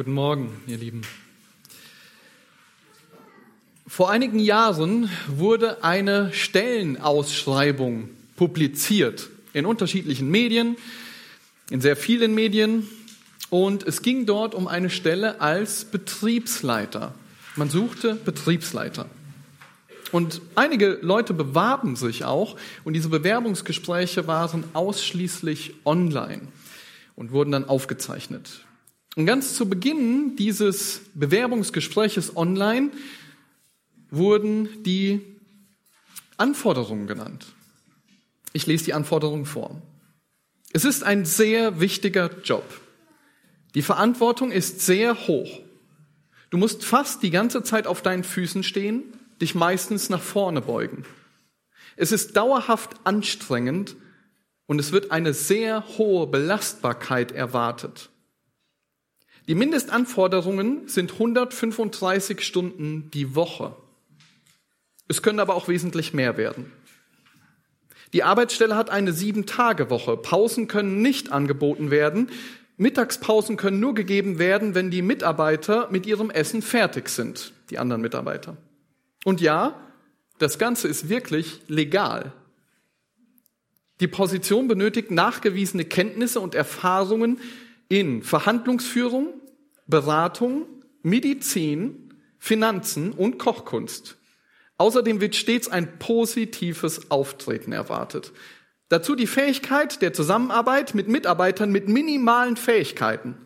Guten Morgen, ihr Lieben. Vor einigen Jahren wurde eine Stellenausschreibung publiziert in unterschiedlichen Medien, in sehr vielen Medien. Und es ging dort um eine Stelle als Betriebsleiter. Man suchte Betriebsleiter. Und einige Leute bewarben sich auch und diese Bewerbungsgespräche waren ausschließlich online und wurden dann aufgezeichnet. Und ganz zu Beginn dieses Bewerbungsgespräches online wurden die Anforderungen genannt. Ich lese die Anforderungen vor. Es ist ein sehr wichtiger Job. Die Verantwortung ist sehr hoch. Du musst fast die ganze Zeit auf deinen Füßen stehen, dich meistens nach vorne beugen. Es ist dauerhaft anstrengend und es wird eine sehr hohe Belastbarkeit erwartet. Die Mindestanforderungen sind 135 Stunden die Woche. Es können aber auch wesentlich mehr werden. Die Arbeitsstelle hat eine Sieben-Tage-Woche. Pausen können nicht angeboten werden. Mittagspausen können nur gegeben werden, wenn die Mitarbeiter mit ihrem Essen fertig sind, die anderen Mitarbeiter. Und ja, das Ganze ist wirklich legal. Die Position benötigt nachgewiesene Kenntnisse und Erfahrungen in Verhandlungsführung, Beratung, Medizin, Finanzen und Kochkunst. Außerdem wird stets ein positives Auftreten erwartet. Dazu die Fähigkeit der Zusammenarbeit mit Mitarbeitern mit minimalen Fähigkeiten.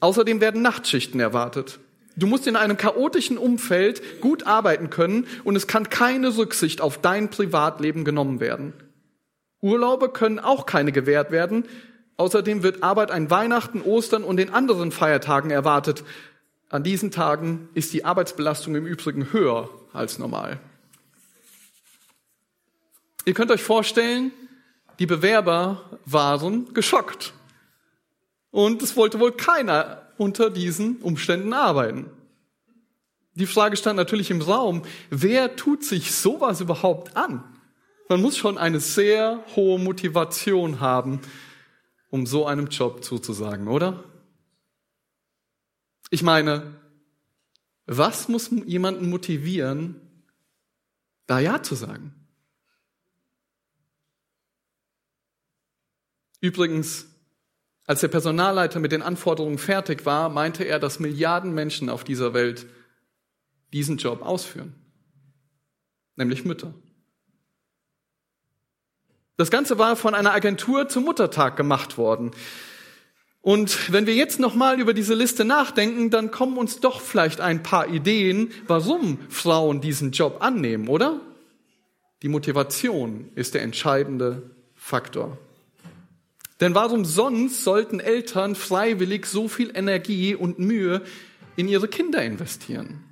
Außerdem werden Nachtschichten erwartet. Du musst in einem chaotischen Umfeld gut arbeiten können und es kann keine Rücksicht auf dein Privatleben genommen werden. Urlaube können auch keine gewährt werden. Außerdem wird Arbeit an Weihnachten, Ostern und den anderen Feiertagen erwartet. An diesen Tagen ist die Arbeitsbelastung im Übrigen höher als normal. Ihr könnt euch vorstellen, die Bewerber waren geschockt. Und es wollte wohl keiner unter diesen Umständen arbeiten. Die Frage stand natürlich im Raum, wer tut sich sowas überhaupt an? Man muss schon eine sehr hohe Motivation haben, um so einem Job zuzusagen, oder? Ich meine, was muss jemanden motivieren, da Ja zu sagen? Übrigens, als der Personalleiter mit den Anforderungen fertig war, meinte er, dass Milliarden Menschen auf dieser Welt diesen Job ausführen, nämlich Mütter. Das Ganze war von einer Agentur zum Muttertag gemacht worden. Und wenn wir jetzt nochmal über diese Liste nachdenken, dann kommen uns doch vielleicht ein paar Ideen, warum Frauen diesen Job annehmen, oder? Die Motivation ist der entscheidende Faktor. Denn warum sonst sollten Eltern freiwillig so viel Energie und Mühe in ihre Kinder investieren?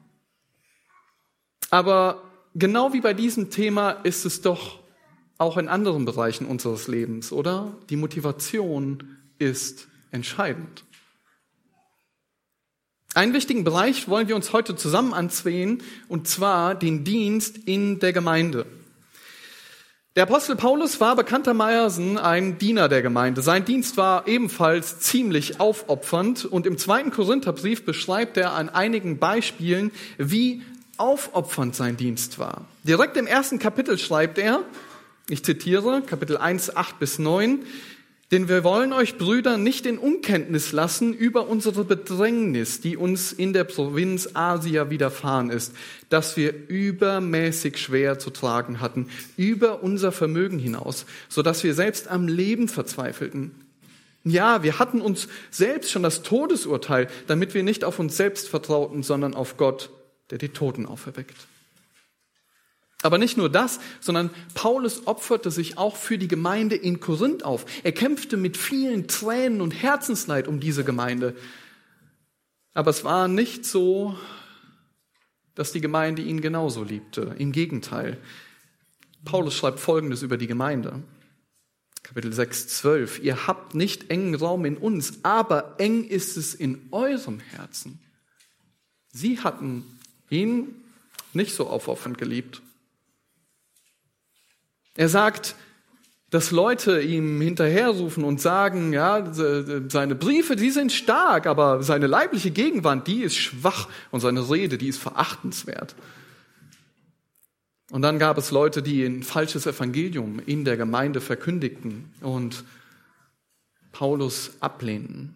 Aber genau wie bei diesem Thema ist es doch auch in anderen Bereichen unseres Lebens, oder? Die Motivation ist entscheidend. Einen wichtigen Bereich wollen wir uns heute zusammen ansehen, und zwar den Dienst in der Gemeinde. Der Apostel Paulus war bekanntermaßen ein Diener der Gemeinde. Sein Dienst war ebenfalls ziemlich aufopfernd und im zweiten Korintherbrief beschreibt er an einigen Beispielen, wie aufopfernd sein Dienst war. Direkt im ersten Kapitel schreibt er, ich zitiere, Kapitel 1, 8 bis 9, denn wir wollen euch Brüder nicht in Unkenntnis lassen über unsere Bedrängnis, die uns in der Provinz Asia widerfahren ist, dass wir übermäßig schwer zu tragen hatten, über unser Vermögen hinaus, so dass wir selbst am Leben verzweifelten. Ja, wir hatten uns selbst schon das Todesurteil, damit wir nicht auf uns selbst vertrauten, sondern auf Gott, der die Toten auferweckt. Aber nicht nur das, sondern Paulus opferte sich auch für die Gemeinde in Korinth auf. Er kämpfte mit vielen Tränen und Herzensleid um diese Gemeinde. Aber es war nicht so, dass die Gemeinde ihn genauso liebte. Im Gegenteil. Paulus schreibt Folgendes über die Gemeinde. Kapitel 6, 12. Ihr habt nicht engen Raum in uns, aber eng ist es in eurem Herzen. Sie hatten ihn nicht so aufopfernd geliebt. Er sagt, dass Leute ihm hinterherrufen und sagen, ja, seine Briefe, die sind stark, aber seine leibliche Gegenwart, die ist schwach und seine Rede, die ist verachtenswert. Und dann gab es Leute, die ein falsches Evangelium in der Gemeinde verkündigten und Paulus ablehnten.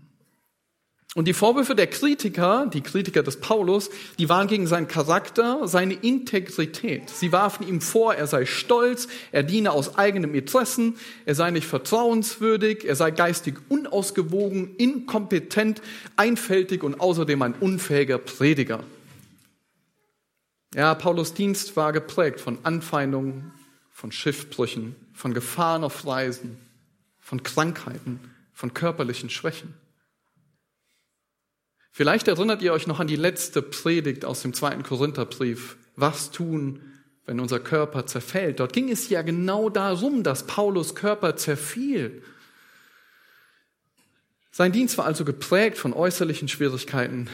Und die Vorwürfe der Kritiker, die Kritiker des Paulus, die waren gegen seinen Charakter, seine Integrität. Sie warfen ihm vor, er sei stolz, er diene aus eigenem Interessen, er sei nicht vertrauenswürdig, er sei geistig unausgewogen, inkompetent, einfältig und außerdem ein unfähiger Prediger. Ja, Paulus Dienst war geprägt von Anfeindungen, von Schiffbrüchen, von Gefahren auf Reisen, von Krankheiten, von körperlichen Schwächen. Vielleicht erinnert ihr euch noch an die letzte Predigt aus dem zweiten Korintherbrief. Was tun, wenn unser Körper zerfällt? Dort ging es ja genau darum, dass Paulus Körper zerfiel. Sein Dienst war also geprägt von äußerlichen Schwierigkeiten,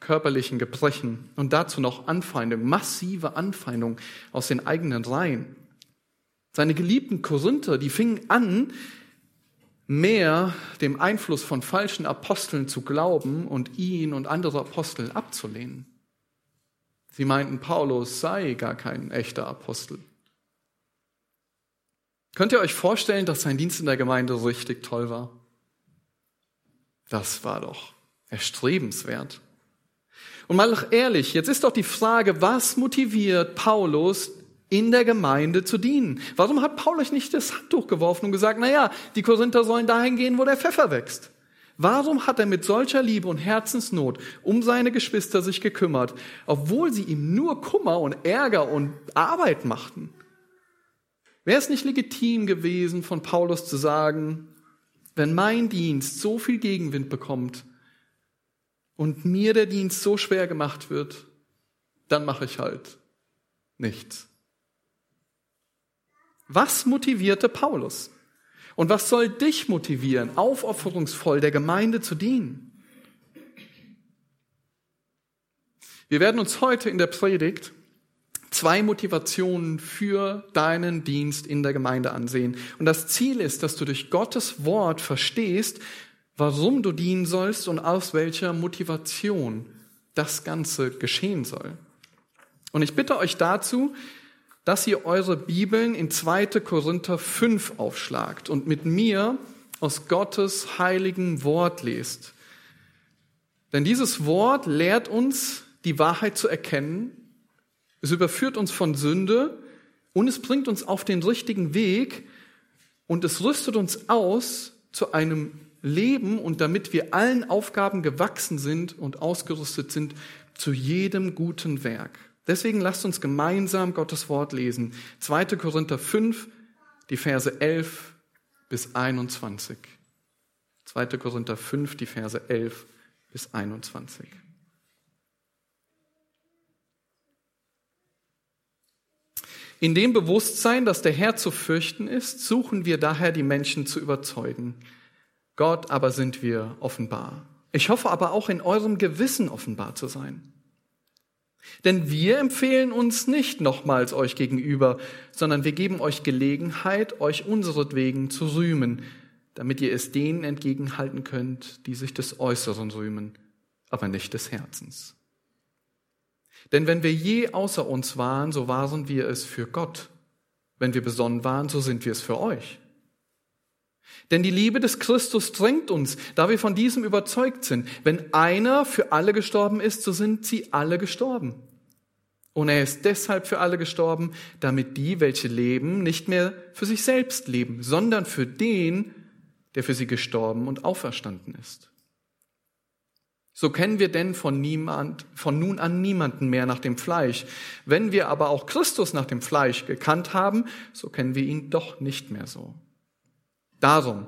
körperlichen Gebrechen und dazu noch Anfeindung, massive Anfeindung aus den eigenen Reihen. Seine geliebten Korinther, die fingen an, mehr dem Einfluss von falschen Aposteln zu glauben und ihn und andere Apostel abzulehnen. Sie meinten, Paulus sei gar kein echter Apostel. Könnt ihr euch vorstellen, dass sein Dienst in der Gemeinde richtig toll war? Das war doch erstrebenswert. Und mal ehrlich, jetzt ist doch die Frage, was motiviert Paulus, in der Gemeinde zu dienen. Warum hat Paulus nicht das Handtuch geworfen und gesagt, na ja, die Korinther sollen dahin gehen, wo der Pfeffer wächst? Warum hat er mit solcher Liebe und Herzensnot um seine Geschwister sich gekümmert, obwohl sie ihm nur Kummer und Ärger und Arbeit machten? Wäre es nicht legitim gewesen, von Paulus zu sagen, wenn mein Dienst so viel Gegenwind bekommt und mir der Dienst so schwer gemacht wird, dann mache ich halt nichts. Was motivierte Paulus? Und was soll dich motivieren, aufopferungsvoll der Gemeinde zu dienen? Wir werden uns heute in der Predigt zwei Motivationen für deinen Dienst in der Gemeinde ansehen. Und das Ziel ist, dass du durch Gottes Wort verstehst, warum du dienen sollst und aus welcher Motivation das Ganze geschehen soll. Und ich bitte euch dazu, dass ihr eure Bibeln in 2. Korinther 5 aufschlagt und mit mir aus Gottes heiligen Wort lest. Denn dieses Wort lehrt uns, die Wahrheit zu erkennen. Es überführt uns von Sünde und es bringt uns auf den richtigen Weg und es rüstet uns aus zu einem Leben und damit wir allen Aufgaben gewachsen sind und ausgerüstet sind, zu jedem guten Werk. Deswegen lasst uns gemeinsam Gottes Wort lesen. 2. Korinther 5, die Verse 11 bis 21. 2. Korinther 5, die Verse 11 bis 21. In dem Bewusstsein, dass der Herr zu fürchten ist, suchen wir daher die Menschen zu überzeugen. Gott aber sind wir offenbar. Ich hoffe aber auch in eurem Gewissen offenbar zu sein. Denn wir empfehlen uns nicht nochmals euch gegenüber, sondern wir geben euch Gelegenheit, euch unseretwegen zu rühmen, damit ihr es denen entgegenhalten könnt, die sich des Äußeren rühmen, aber nicht des Herzens. Denn wenn wir je außer uns waren, so waren wir es für Gott. Wenn wir besonnen waren, so sind wir es für euch. Denn die Liebe des Christus drängt uns, da wir von diesem überzeugt sind. Wenn einer für alle gestorben ist, so sind sie alle gestorben. Und er ist deshalb für alle gestorben, damit die, welche leben, nicht mehr für sich selbst leben, sondern für den, der für sie gestorben und auferstanden ist. So kennen wir denn von niemand, von nun an niemanden mehr nach dem Fleisch. Wenn wir aber auch Christus nach dem Fleisch gekannt haben, so kennen wir ihn doch nicht mehr so. Darum,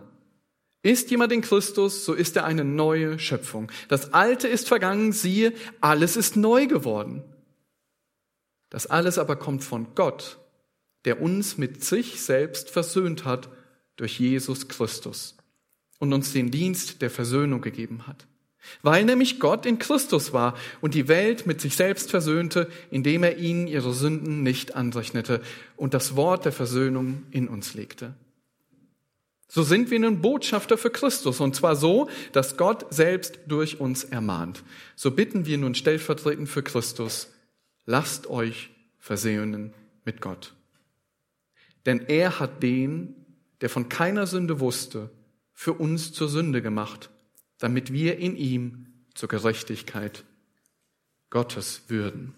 ist jemand in Christus, so ist er eine neue Schöpfung. Das Alte ist vergangen, siehe, alles ist neu geworden. Das alles aber kommt von Gott, der uns mit sich selbst versöhnt hat durch Jesus Christus und uns den Dienst der Versöhnung gegeben hat. Weil nämlich Gott in Christus war und die Welt mit sich selbst versöhnte, indem er ihnen ihre Sünden nicht anrechnete und das Wort der Versöhnung in uns legte. So sind wir nun Botschafter für Christus, und zwar so, dass Gott selbst durch uns ermahnt. So bitten wir nun stellvertretend für Christus, lasst euch versöhnen mit Gott. Denn er hat den, der von keiner Sünde wusste, für uns zur Sünde gemacht, damit wir in ihm zur Gerechtigkeit Gottes würden.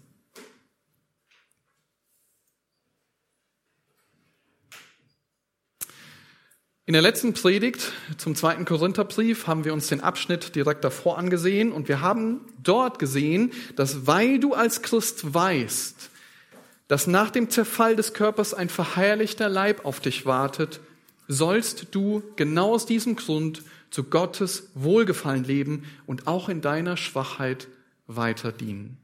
In der letzten Predigt zum zweiten Korintherbrief haben wir uns den Abschnitt direkt davor angesehen und wir haben dort gesehen, dass weil du als Christ weißt, dass nach dem Zerfall des Körpers ein verherrlichter Leib auf dich wartet, sollst du genau aus diesem Grund zu Gottes Wohlgefallen leben und auch in deiner Schwachheit weiter dienen.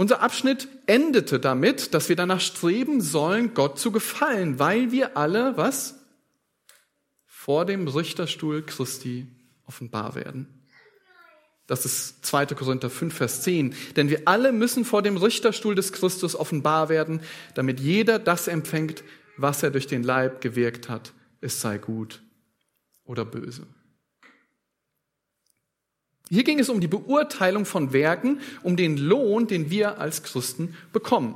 Unser Abschnitt endete damit, dass wir danach streben sollen, Gott zu gefallen, weil wir alle, was? Vor dem Richterstuhl Christi offenbar werden. Das ist 2. Korinther 5, Vers 10. Denn wir alle müssen vor dem Richterstuhl des Christus offenbar werden, damit jeder das empfängt, was er durch den Leib gewirkt hat, es sei gut oder böse. Hier ging es um die Beurteilung von Werken, um den Lohn, den wir als Christen bekommen.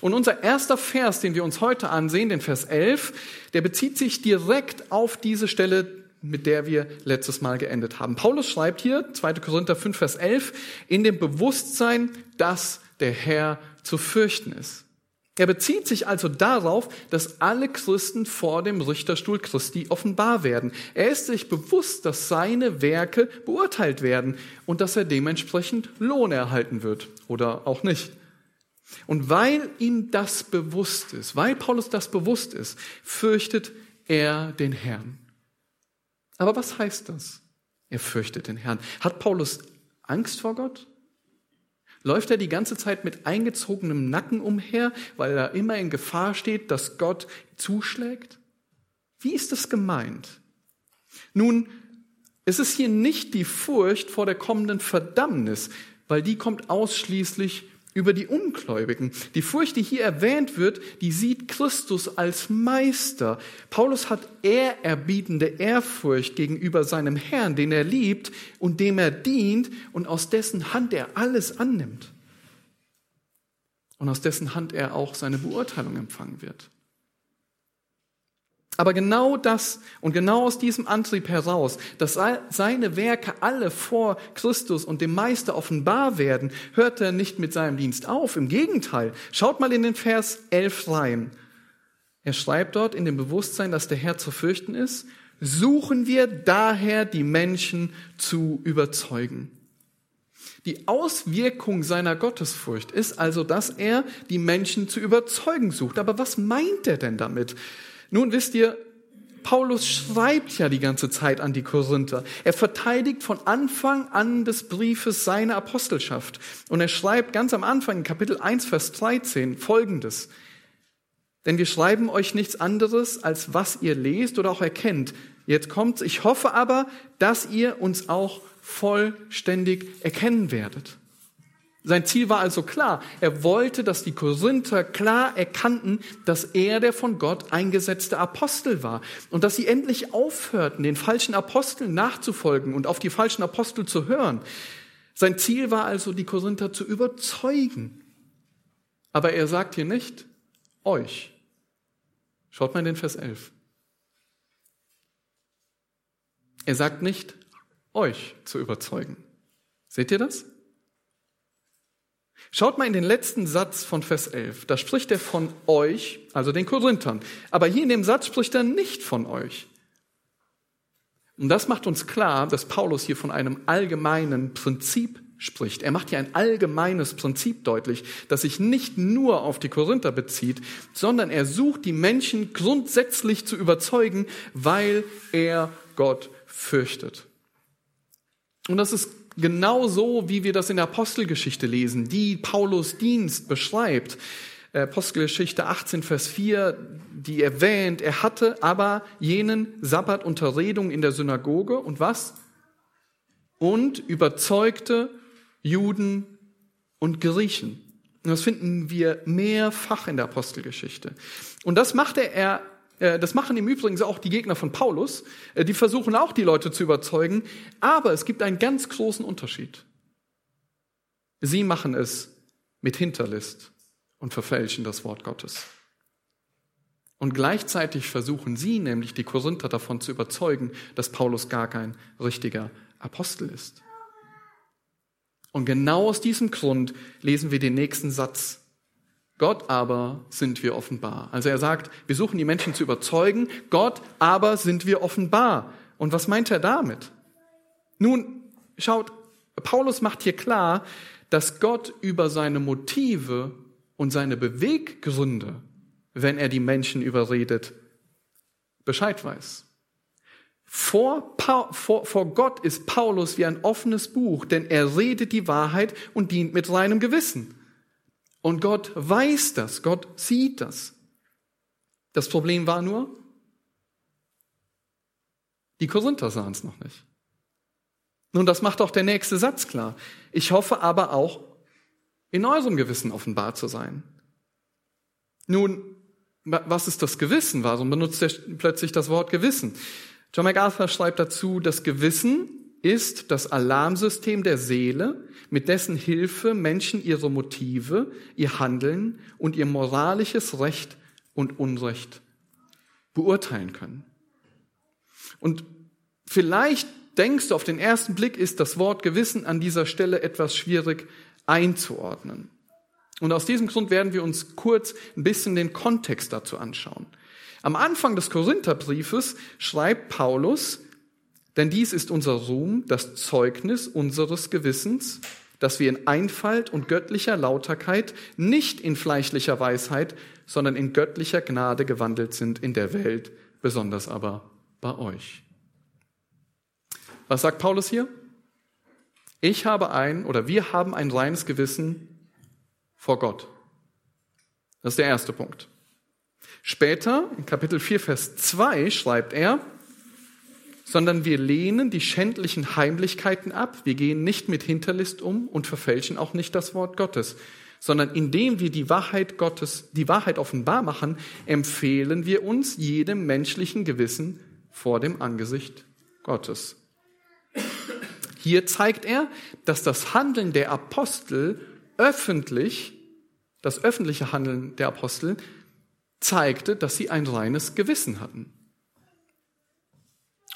Und unser erster Vers, den wir uns heute ansehen, den Vers 11, der bezieht sich direkt auf diese Stelle, mit der wir letztes Mal geendet haben. Paulus schreibt hier, 2. Korinther 5, Vers 11, in dem Bewusstsein, dass der Herr zu fürchten ist. Er bezieht sich also darauf, dass alle Christen vor dem Richterstuhl Christi offenbar werden. Er ist sich bewusst, dass seine Werke beurteilt werden und dass er dementsprechend Lohn erhalten wird oder auch nicht. Und weil ihm das bewusst ist, weil Paulus das bewusst ist, fürchtet er den Herrn. Aber was heißt das? Er fürchtet den Herrn. Hat Paulus Angst vor Gott? Läuft er die ganze Zeit mit eingezogenem Nacken umher, weil er immer in Gefahr steht, dass Gott zuschlägt? Wie ist das gemeint? Nun, es ist hier nicht die Furcht vor der kommenden Verdammnis, weil die kommt ausschließlich über die Ungläubigen. Die Furcht, die hier erwähnt wird, die sieht Christus als Meister. Paulus hat ehrerbietende Ehrfurcht gegenüber seinem Herrn, den er liebt und dem er dient und aus dessen Hand er alles annimmt. Und aus dessen Hand er auch seine Beurteilung empfangen wird. Aber genau das und genau aus diesem Antrieb heraus, dass seine Werke alle vor Christus und dem Meister offenbar werden, hört er nicht mit seinem Dienst auf. Im Gegenteil, schaut mal in den Vers 11 rein. Er schreibt dort in dem Bewusstsein, dass der Herr zu fürchten ist, suchen wir daher die Menschen zu überzeugen. Die Auswirkung seiner Gottesfurcht ist also, dass er die Menschen zu überzeugen sucht. Aber was meint er denn damit? Nun wisst ihr, Paulus schreibt ja die ganze Zeit an die Korinther. Er verteidigt von Anfang an des Briefes seine Apostelschaft. Und er schreibt ganz am Anfang in Kapitel 1, Vers 13 folgendes. Denn wir schreiben euch nichts anderes, als was ihr lest oder auch erkennt. Jetzt kommt's. Ich hoffe aber, dass ihr uns auch vollständig erkennen werdet. Sein Ziel war also klar. Er wollte, dass die Korinther klar erkannten, dass er der von Gott eingesetzte Apostel war und dass sie endlich aufhörten, den falschen Aposteln nachzufolgen und auf die falschen Apostel zu hören. Sein Ziel war also, die Korinther zu überzeugen. Aber er sagt hier nicht euch. Schaut mal in den Vers 11. Er sagt nicht euch zu überzeugen. Seht ihr das? Schaut mal in den letzten Satz von Vers 11. Da spricht er von euch, also den Korinthern. Aber hier in dem Satz spricht er nicht von euch. Und das macht uns klar, dass Paulus hier von einem allgemeinen Prinzip spricht. Er macht hier ein allgemeines Prinzip deutlich, das sich nicht nur auf die Korinther bezieht, sondern er sucht die Menschen grundsätzlich zu überzeugen, weil er Gott fürchtet. Und das ist Genau so, wie wir das in der Apostelgeschichte lesen, die Paulus Dienst beschreibt. Äh, Apostelgeschichte 18, Vers 4, die erwähnt, er hatte aber jenen Sabbat Unterredung in der Synagoge und was? Und überzeugte Juden und Griechen. Und das finden wir mehrfach in der Apostelgeschichte. Und das machte er das machen im Übrigen auch die Gegner von Paulus. Äh, die versuchen auch, die Leute zu überzeugen. Aber es gibt einen ganz großen Unterschied. Sie machen es mit Hinterlist und verfälschen das Wort Gottes. Und gleichzeitig versuchen sie nämlich die Korinther davon zu überzeugen, dass Paulus gar kein richtiger Apostel ist. Und genau aus diesem Grund lesen wir den nächsten Satz. Gott aber sind wir offenbar. Also er sagt, wir suchen die Menschen zu überzeugen, Gott aber sind wir offenbar. Und was meint er damit? Nun, schaut, Paulus macht hier klar, dass Gott über seine Motive und seine Beweggründe wenn er die Menschen überredet, Bescheid weiß. Vor, vor, vor Gott ist Paulus wie ein offenes Buch, denn er redet die Wahrheit und dient mit reinem Gewissen. Und Gott weiß das, Gott sieht das. Das Problem war nur, die Korinther sahen es noch nicht. Nun, das macht auch der nächste Satz klar. Ich hoffe aber auch, in eurem Gewissen offenbar zu sein. Nun, was ist das Gewissen? Warum benutzt er plötzlich das Wort Gewissen? John MacArthur schreibt dazu, das Gewissen ist das Alarmsystem der Seele, mit dessen Hilfe Menschen ihre Motive, ihr Handeln und ihr moralisches Recht und Unrecht beurteilen können. Und vielleicht denkst du, auf den ersten Blick ist das Wort Gewissen an dieser Stelle etwas schwierig einzuordnen. Und aus diesem Grund werden wir uns kurz ein bisschen den Kontext dazu anschauen. Am Anfang des Korintherbriefes schreibt Paulus, denn dies ist unser Ruhm, das Zeugnis unseres Gewissens, dass wir in Einfalt und göttlicher Lauterkeit, nicht in fleischlicher Weisheit, sondern in göttlicher Gnade gewandelt sind in der Welt, besonders aber bei euch. Was sagt Paulus hier? Ich habe ein oder wir haben ein reines Gewissen vor Gott. Das ist der erste Punkt. Später, in Kapitel 4, Vers 2, schreibt er, sondern wir lehnen die schändlichen Heimlichkeiten ab, wir gehen nicht mit Hinterlist um und verfälschen auch nicht das Wort Gottes, sondern indem wir die Wahrheit Gottes, die Wahrheit offenbar machen, empfehlen wir uns jedem menschlichen Gewissen vor dem Angesicht Gottes. Hier zeigt er, dass das Handeln der Apostel öffentlich das öffentliche Handeln der Apostel zeigte, dass sie ein reines Gewissen hatten.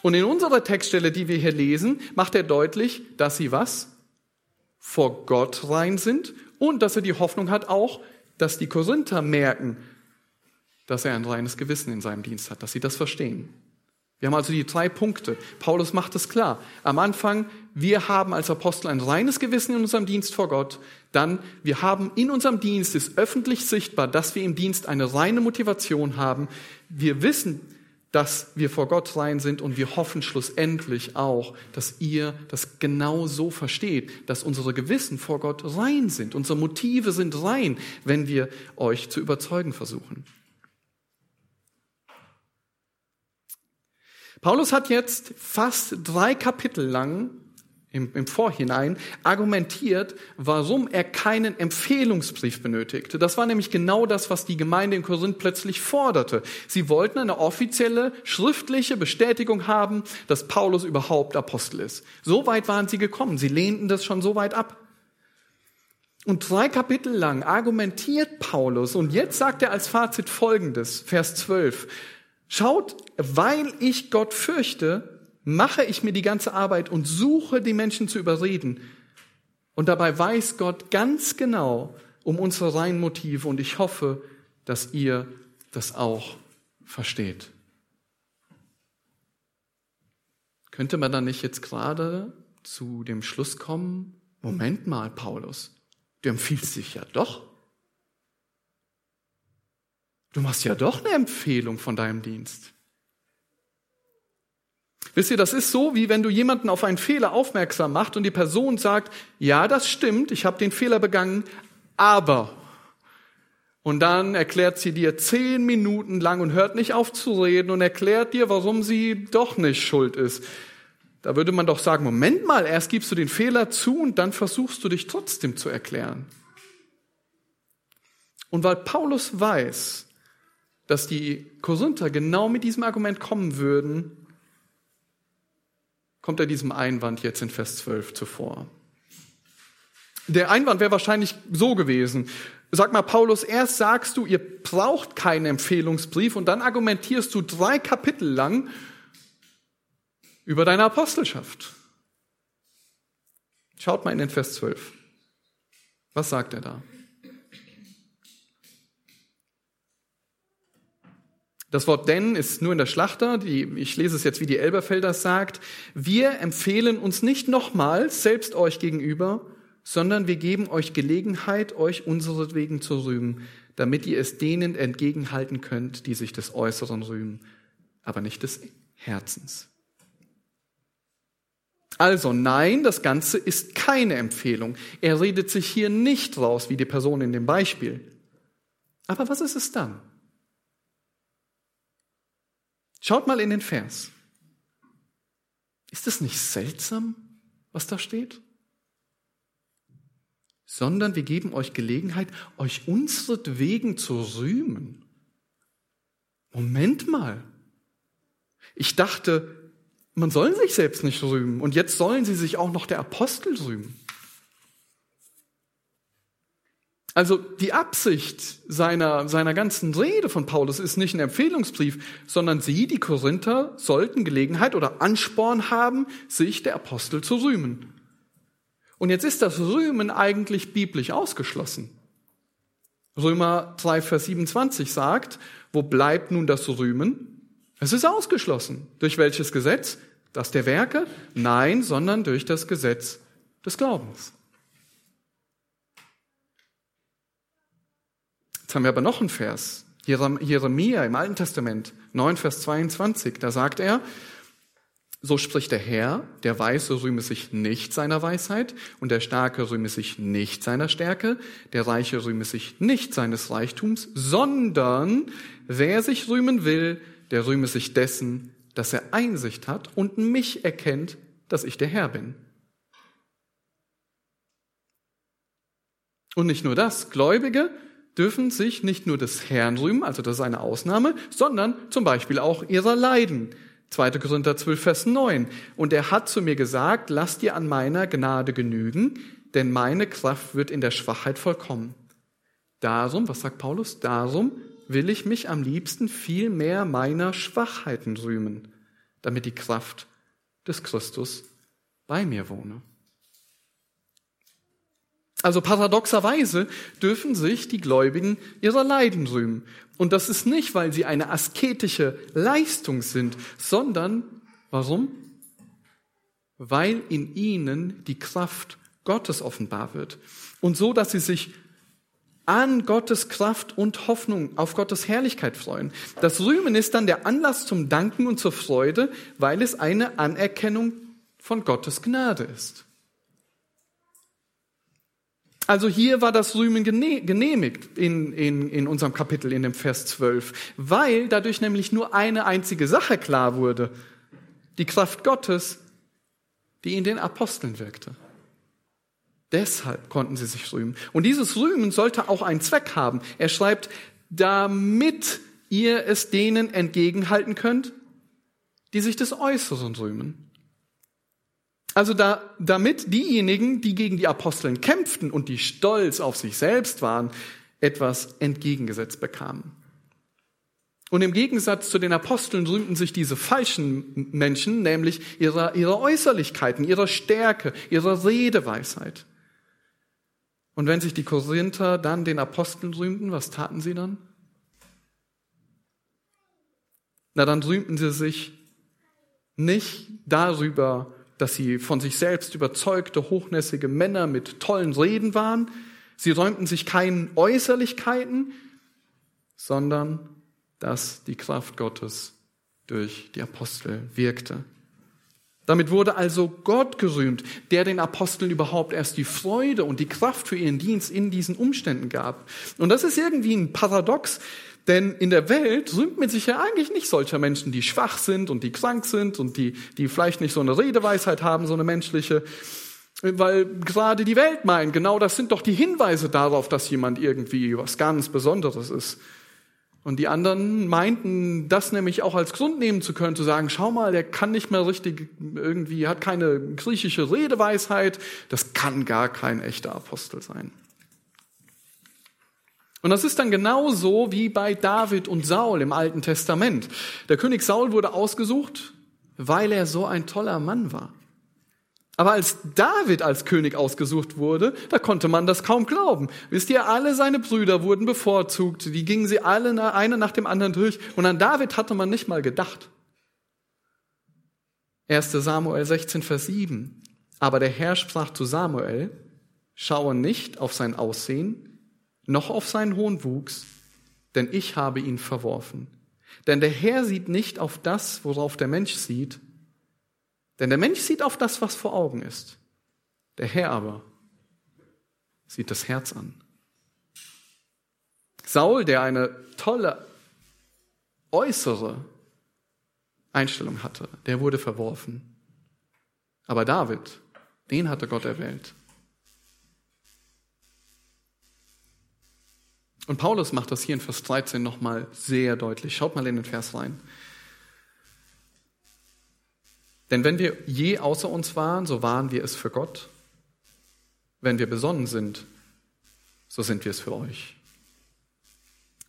Und in unserer Textstelle, die wir hier lesen, macht er deutlich, dass sie was? Vor Gott rein sind und dass er die Hoffnung hat auch, dass die Korinther merken, dass er ein reines Gewissen in seinem Dienst hat, dass sie das verstehen. Wir haben also die drei Punkte. Paulus macht es klar. Am Anfang, wir haben als Apostel ein reines Gewissen in unserem Dienst vor Gott. Dann, wir haben in unserem Dienst, ist öffentlich sichtbar, dass wir im Dienst eine reine Motivation haben. Wir wissen, dass wir vor Gott rein sind und wir hoffen schlussendlich auch, dass ihr das genau so versteht, dass unsere Gewissen vor Gott rein sind. Unsere Motive sind rein, wenn wir euch zu überzeugen versuchen. Paulus hat jetzt fast drei Kapitel lang im, im Vorhinein argumentiert, warum er keinen Empfehlungsbrief benötigte. Das war nämlich genau das, was die Gemeinde in Korinth plötzlich forderte. Sie wollten eine offizielle, schriftliche Bestätigung haben, dass Paulus überhaupt Apostel ist. So weit waren sie gekommen. Sie lehnten das schon so weit ab. Und drei Kapitel lang argumentiert Paulus, und jetzt sagt er als Fazit Folgendes, Vers 12, Schaut, weil ich Gott fürchte, mache ich mir die ganze Arbeit und suche die Menschen zu überreden. Und dabei weiß Gott ganz genau um unsere reinen Motive und ich hoffe, dass ihr das auch versteht. Könnte man dann nicht jetzt gerade zu dem Schluss kommen, Moment mal, Paulus, du empfiehlst dich ja doch. Du machst ja doch eine Empfehlung von deinem Dienst. Wisst ihr, das ist so, wie wenn du jemanden auf einen Fehler aufmerksam machst und die Person sagt, ja, das stimmt, ich habe den Fehler begangen, aber. Und dann erklärt sie dir zehn Minuten lang und hört nicht auf zu reden und erklärt dir, warum sie doch nicht schuld ist. Da würde man doch sagen, Moment mal, erst gibst du den Fehler zu und dann versuchst du dich trotzdem zu erklären. Und weil Paulus weiß, dass die Korinther genau mit diesem Argument kommen würden, kommt er diesem Einwand jetzt in Vers 12 zuvor. Der Einwand wäre wahrscheinlich so gewesen. Sag mal, Paulus, erst sagst du, ihr braucht keinen Empfehlungsbrief und dann argumentierst du drei Kapitel lang über deine Apostelschaft. Schaut mal in den Vers 12. Was sagt er da? Das Wort denn ist nur in der Schlachter. Die, ich lese es jetzt, wie die Elberfelder sagt. Wir empfehlen uns nicht nochmals selbst euch gegenüber, sondern wir geben euch Gelegenheit, euch unseretwegen zu rühmen, damit ihr es denen entgegenhalten könnt, die sich des Äußeren rühmen, aber nicht des Herzens. Also nein, das Ganze ist keine Empfehlung. Er redet sich hier nicht raus, wie die Person in dem Beispiel. Aber was ist es dann? Schaut mal in den Vers. Ist es nicht seltsam, was da steht? Sondern wir geben euch Gelegenheit, euch unseretwegen zu rühmen. Moment mal. Ich dachte, man soll sich selbst nicht rühmen und jetzt sollen sie sich auch noch der Apostel rühmen. Also die Absicht seiner, seiner ganzen Rede von Paulus ist nicht ein Empfehlungsbrief, sondern sie, die Korinther, sollten Gelegenheit oder Ansporn haben, sich der Apostel zu rühmen. Und jetzt ist das Rühmen eigentlich biblisch ausgeschlossen. Römer 3, Vers 27 sagt, wo bleibt nun das Rühmen? Es ist ausgeschlossen. Durch welches Gesetz? Das der Werke? Nein, sondern durch das Gesetz des Glaubens. Jetzt haben wir aber noch einen Vers. Jeremia im Alten Testament, 9, Vers 22, da sagt er, so spricht der Herr, der Weise rühme sich nicht seiner Weisheit und der Starke rühme sich nicht seiner Stärke, der Reiche rühme sich nicht seines Reichtums, sondern wer sich rühmen will, der rühme sich dessen, dass er Einsicht hat und mich erkennt, dass ich der Herr bin. Und nicht nur das, Gläubige dürfen sich nicht nur des Herrn rühmen, also das ist eine Ausnahme, sondern zum Beispiel auch ihrer Leiden. 2. Korinther 12, Vers 9. Und er hat zu mir gesagt, lass dir an meiner Gnade genügen, denn meine Kraft wird in der Schwachheit vollkommen. Darum, was sagt Paulus? Darum will ich mich am liebsten viel mehr meiner Schwachheiten rühmen, damit die Kraft des Christus bei mir wohne. Also paradoxerweise dürfen sich die Gläubigen ihrer Leiden rühmen. Und das ist nicht, weil sie eine asketische Leistung sind, sondern warum? Weil in ihnen die Kraft Gottes offenbar wird. Und so, dass sie sich an Gottes Kraft und Hoffnung auf Gottes Herrlichkeit freuen. Das Rühmen ist dann der Anlass zum Danken und zur Freude, weil es eine Anerkennung von Gottes Gnade ist. Also hier war das Rühmen genehmigt in, in, in unserem Kapitel, in dem Vers 12, weil dadurch nämlich nur eine einzige Sache klar wurde. Die Kraft Gottes, die in den Aposteln wirkte. Deshalb konnten sie sich rühmen. Und dieses Rühmen sollte auch einen Zweck haben. Er schreibt, damit ihr es denen entgegenhalten könnt, die sich des Äußeren rühmen. Also da, damit diejenigen, die gegen die Aposteln kämpften und die stolz auf sich selbst waren, etwas entgegengesetzt bekamen. Und im Gegensatz zu den Aposteln rühmten sich diese falschen Menschen nämlich ihrer, ihrer Äußerlichkeiten, ihrer Stärke, ihrer Redeweisheit. Und wenn sich die Korinther dann den Aposteln rühmten, was taten sie dann? Na, dann rühmten sie sich nicht darüber, dass sie von sich selbst überzeugte, hochnässige Männer mit tollen Reden waren. Sie räumten sich keinen Äußerlichkeiten, sondern dass die Kraft Gottes durch die Apostel wirkte. Damit wurde also Gott gerühmt, der den Aposteln überhaupt erst die Freude und die Kraft für ihren Dienst in diesen Umständen gab. Und das ist irgendwie ein Paradox, denn in der Welt rühmt man sich ja eigentlich nicht solcher Menschen, die schwach sind und die krank sind und die, die vielleicht nicht so eine Redeweisheit haben, so eine menschliche. Weil gerade die Welt meint, genau das sind doch die Hinweise darauf, dass jemand irgendwie was ganz Besonderes ist. Und die anderen meinten, das nämlich auch als Grund nehmen zu können, zu sagen, schau mal, der kann nicht mehr richtig, irgendwie hat keine griechische Redeweisheit, das kann gar kein echter Apostel sein. Und das ist dann genauso wie bei David und Saul im Alten Testament. Der König Saul wurde ausgesucht, weil er so ein toller Mann war. Aber als David als König ausgesucht wurde, da konnte man das kaum glauben. Wisst ihr, alle seine Brüder wurden bevorzugt, die gingen sie alle eine nach dem anderen durch und an David hatte man nicht mal gedacht. 1. Samuel 16, Vers 7. Aber der Herr sprach zu Samuel, schaue nicht auf sein Aussehen, noch auf seinen hohen Wuchs, denn ich habe ihn verworfen. Denn der Herr sieht nicht auf das, worauf der Mensch sieht, denn der Mensch sieht auf das, was vor Augen ist. Der Herr aber sieht das Herz an. Saul, der eine tolle äußere Einstellung hatte, der wurde verworfen. Aber David, den hatte Gott erwählt. Und Paulus macht das hier in Vers 13 nochmal sehr deutlich. Schaut mal in den Vers rein. Denn wenn wir je außer uns waren, so waren wir es für Gott. Wenn wir besonnen sind, so sind wir es für euch.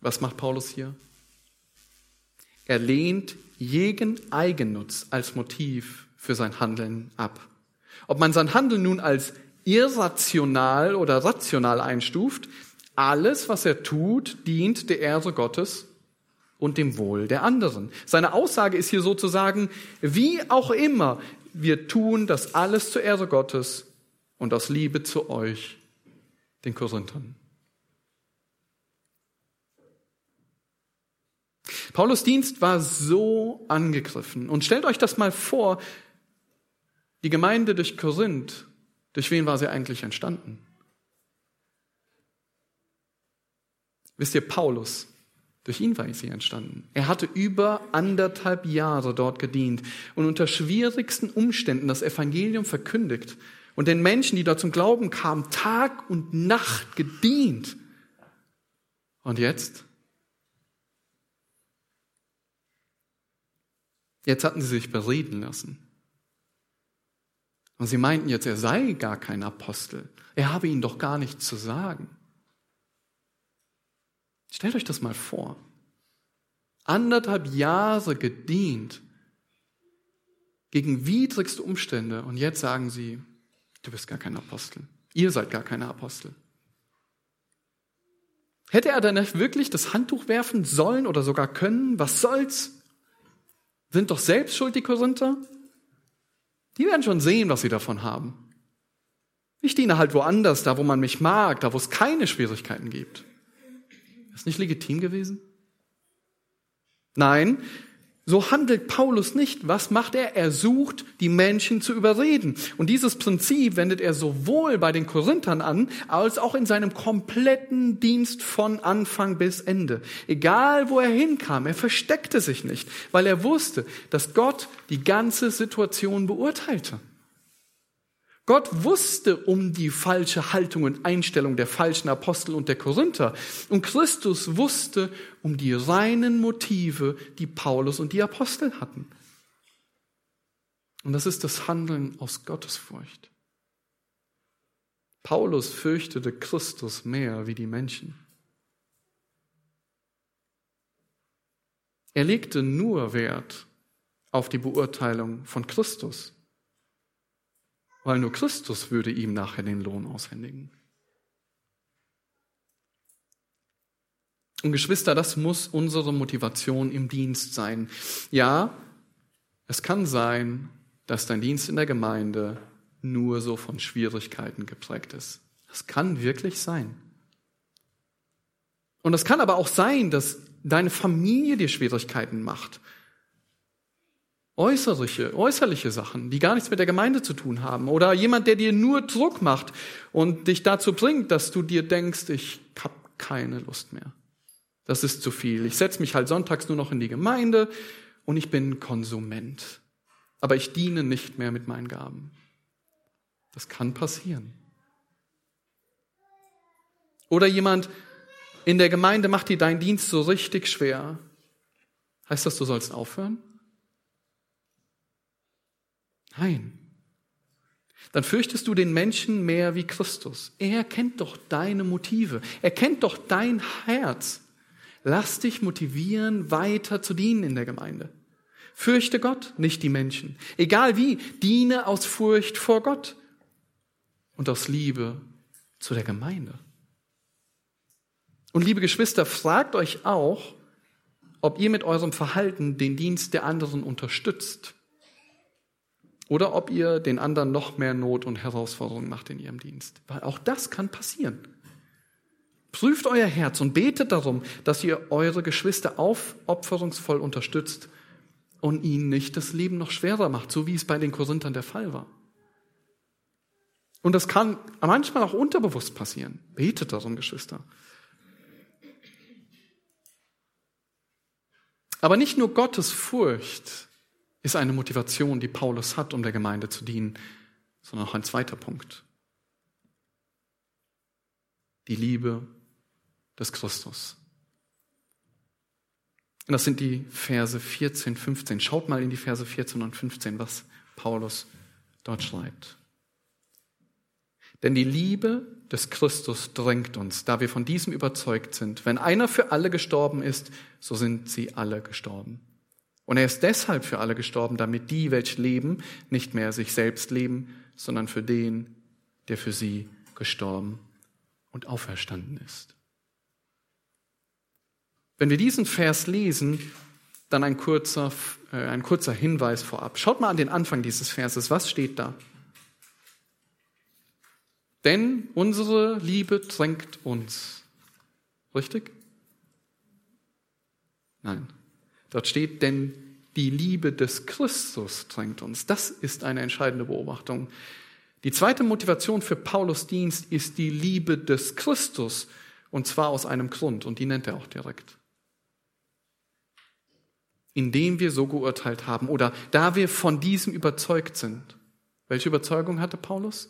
Was macht Paulus hier? Er lehnt jeden Eigennutz als Motiv für sein Handeln ab. Ob man sein Handeln nun als irrational oder rational einstuft, alles, was er tut, dient der Ehre Gottes und dem Wohl der anderen. Seine Aussage ist hier sozusagen, wie auch immer, wir tun das alles zur Ehre Gottes und aus Liebe zu euch, den Korinthern. Paulus Dienst war so angegriffen. Und stellt euch das mal vor, die Gemeinde durch Korinth, durch wen war sie eigentlich entstanden? Wisst ihr, Paulus, durch ihn war sie entstanden. Er hatte über anderthalb Jahre dort gedient und unter schwierigsten Umständen das Evangelium verkündigt und den Menschen, die dort zum Glauben kamen, Tag und Nacht gedient. Und jetzt? Jetzt hatten sie sich bereden lassen. Und sie meinten jetzt, er sei gar kein Apostel. Er habe ihnen doch gar nichts zu sagen. Stellt euch das mal vor. Anderthalb Jahre gedient gegen widrigste Umstände und jetzt sagen sie, du bist gar kein Apostel. Ihr seid gar keine Apostel. Hätte er dann wirklich das Handtuch werfen sollen oder sogar können? Was soll's? Sind doch selbst schuld die Korinther? Die werden schon sehen, was sie davon haben. Ich diene halt woanders, da wo man mich mag, da wo es keine Schwierigkeiten gibt. Ist nicht legitim gewesen? Nein, so handelt Paulus nicht. Was macht er? Er sucht, die Menschen zu überreden. Und dieses Prinzip wendet er sowohl bei den Korinthern an, als auch in seinem kompletten Dienst von Anfang bis Ende. Egal, wo er hinkam, er versteckte sich nicht, weil er wusste, dass Gott die ganze Situation beurteilte. Gott wusste um die falsche Haltung und Einstellung der falschen Apostel und der Korinther. Und Christus wusste um die reinen Motive, die Paulus und die Apostel hatten. Und das ist das Handeln aus Gottesfurcht. Paulus fürchtete Christus mehr wie die Menschen. Er legte nur Wert auf die Beurteilung von Christus weil nur Christus würde ihm nachher den Lohn aushändigen. Und Geschwister, das muss unsere Motivation im Dienst sein. Ja, es kann sein, dass dein Dienst in der Gemeinde nur so von Schwierigkeiten geprägt ist. Das kann wirklich sein. Und es kann aber auch sein, dass deine Familie dir Schwierigkeiten macht äußerliche, äußerliche Sachen, die gar nichts mit der Gemeinde zu tun haben. Oder jemand, der dir nur Druck macht und dich dazu bringt, dass du dir denkst, ich habe keine Lust mehr. Das ist zu viel. Ich setze mich halt sonntags nur noch in die Gemeinde und ich bin Konsument. Aber ich diene nicht mehr mit meinen Gaben. Das kann passieren. Oder jemand in der Gemeinde macht dir dein Dienst so richtig schwer. Heißt das, du sollst aufhören? Nein. Dann fürchtest du den Menschen mehr wie Christus. Er kennt doch deine Motive. Er kennt doch dein Herz. Lass dich motivieren, weiter zu dienen in der Gemeinde. Fürchte Gott, nicht die Menschen. Egal wie, diene aus Furcht vor Gott und aus Liebe zu der Gemeinde. Und liebe Geschwister, fragt euch auch, ob ihr mit eurem Verhalten den Dienst der anderen unterstützt oder ob ihr den anderen noch mehr Not und Herausforderungen macht in ihrem Dienst. Weil auch das kann passieren. Prüft euer Herz und betet darum, dass ihr eure Geschwister aufopferungsvoll unterstützt und ihnen nicht das Leben noch schwerer macht, so wie es bei den Korinthern der Fall war. Und das kann manchmal auch unterbewusst passieren. Betet darum, Geschwister. Aber nicht nur Gottes Furcht ist eine Motivation, die Paulus hat, um der Gemeinde zu dienen, sondern auch ein zweiter Punkt. Die Liebe des Christus. Und das sind die Verse 14, 15. Schaut mal in die Verse 14 und 15, was Paulus dort schreibt. Denn die Liebe des Christus drängt uns, da wir von diesem überzeugt sind. Wenn einer für alle gestorben ist, so sind sie alle gestorben. Und er ist deshalb für alle gestorben, damit die, welche leben, nicht mehr sich selbst leben, sondern für den, der für sie gestorben und auferstanden ist. Wenn wir diesen Vers lesen, dann ein kurzer, äh, ein kurzer Hinweis vorab. Schaut mal an den Anfang dieses Verses. Was steht da? Denn unsere Liebe drängt uns. Richtig? Nein. Dort steht, denn die Liebe des Christus drängt uns. Das ist eine entscheidende Beobachtung. Die zweite Motivation für Paulus Dienst ist die Liebe des Christus. Und zwar aus einem Grund. Und die nennt er auch direkt. Indem wir so geurteilt haben oder da wir von diesem überzeugt sind. Welche Überzeugung hatte Paulus?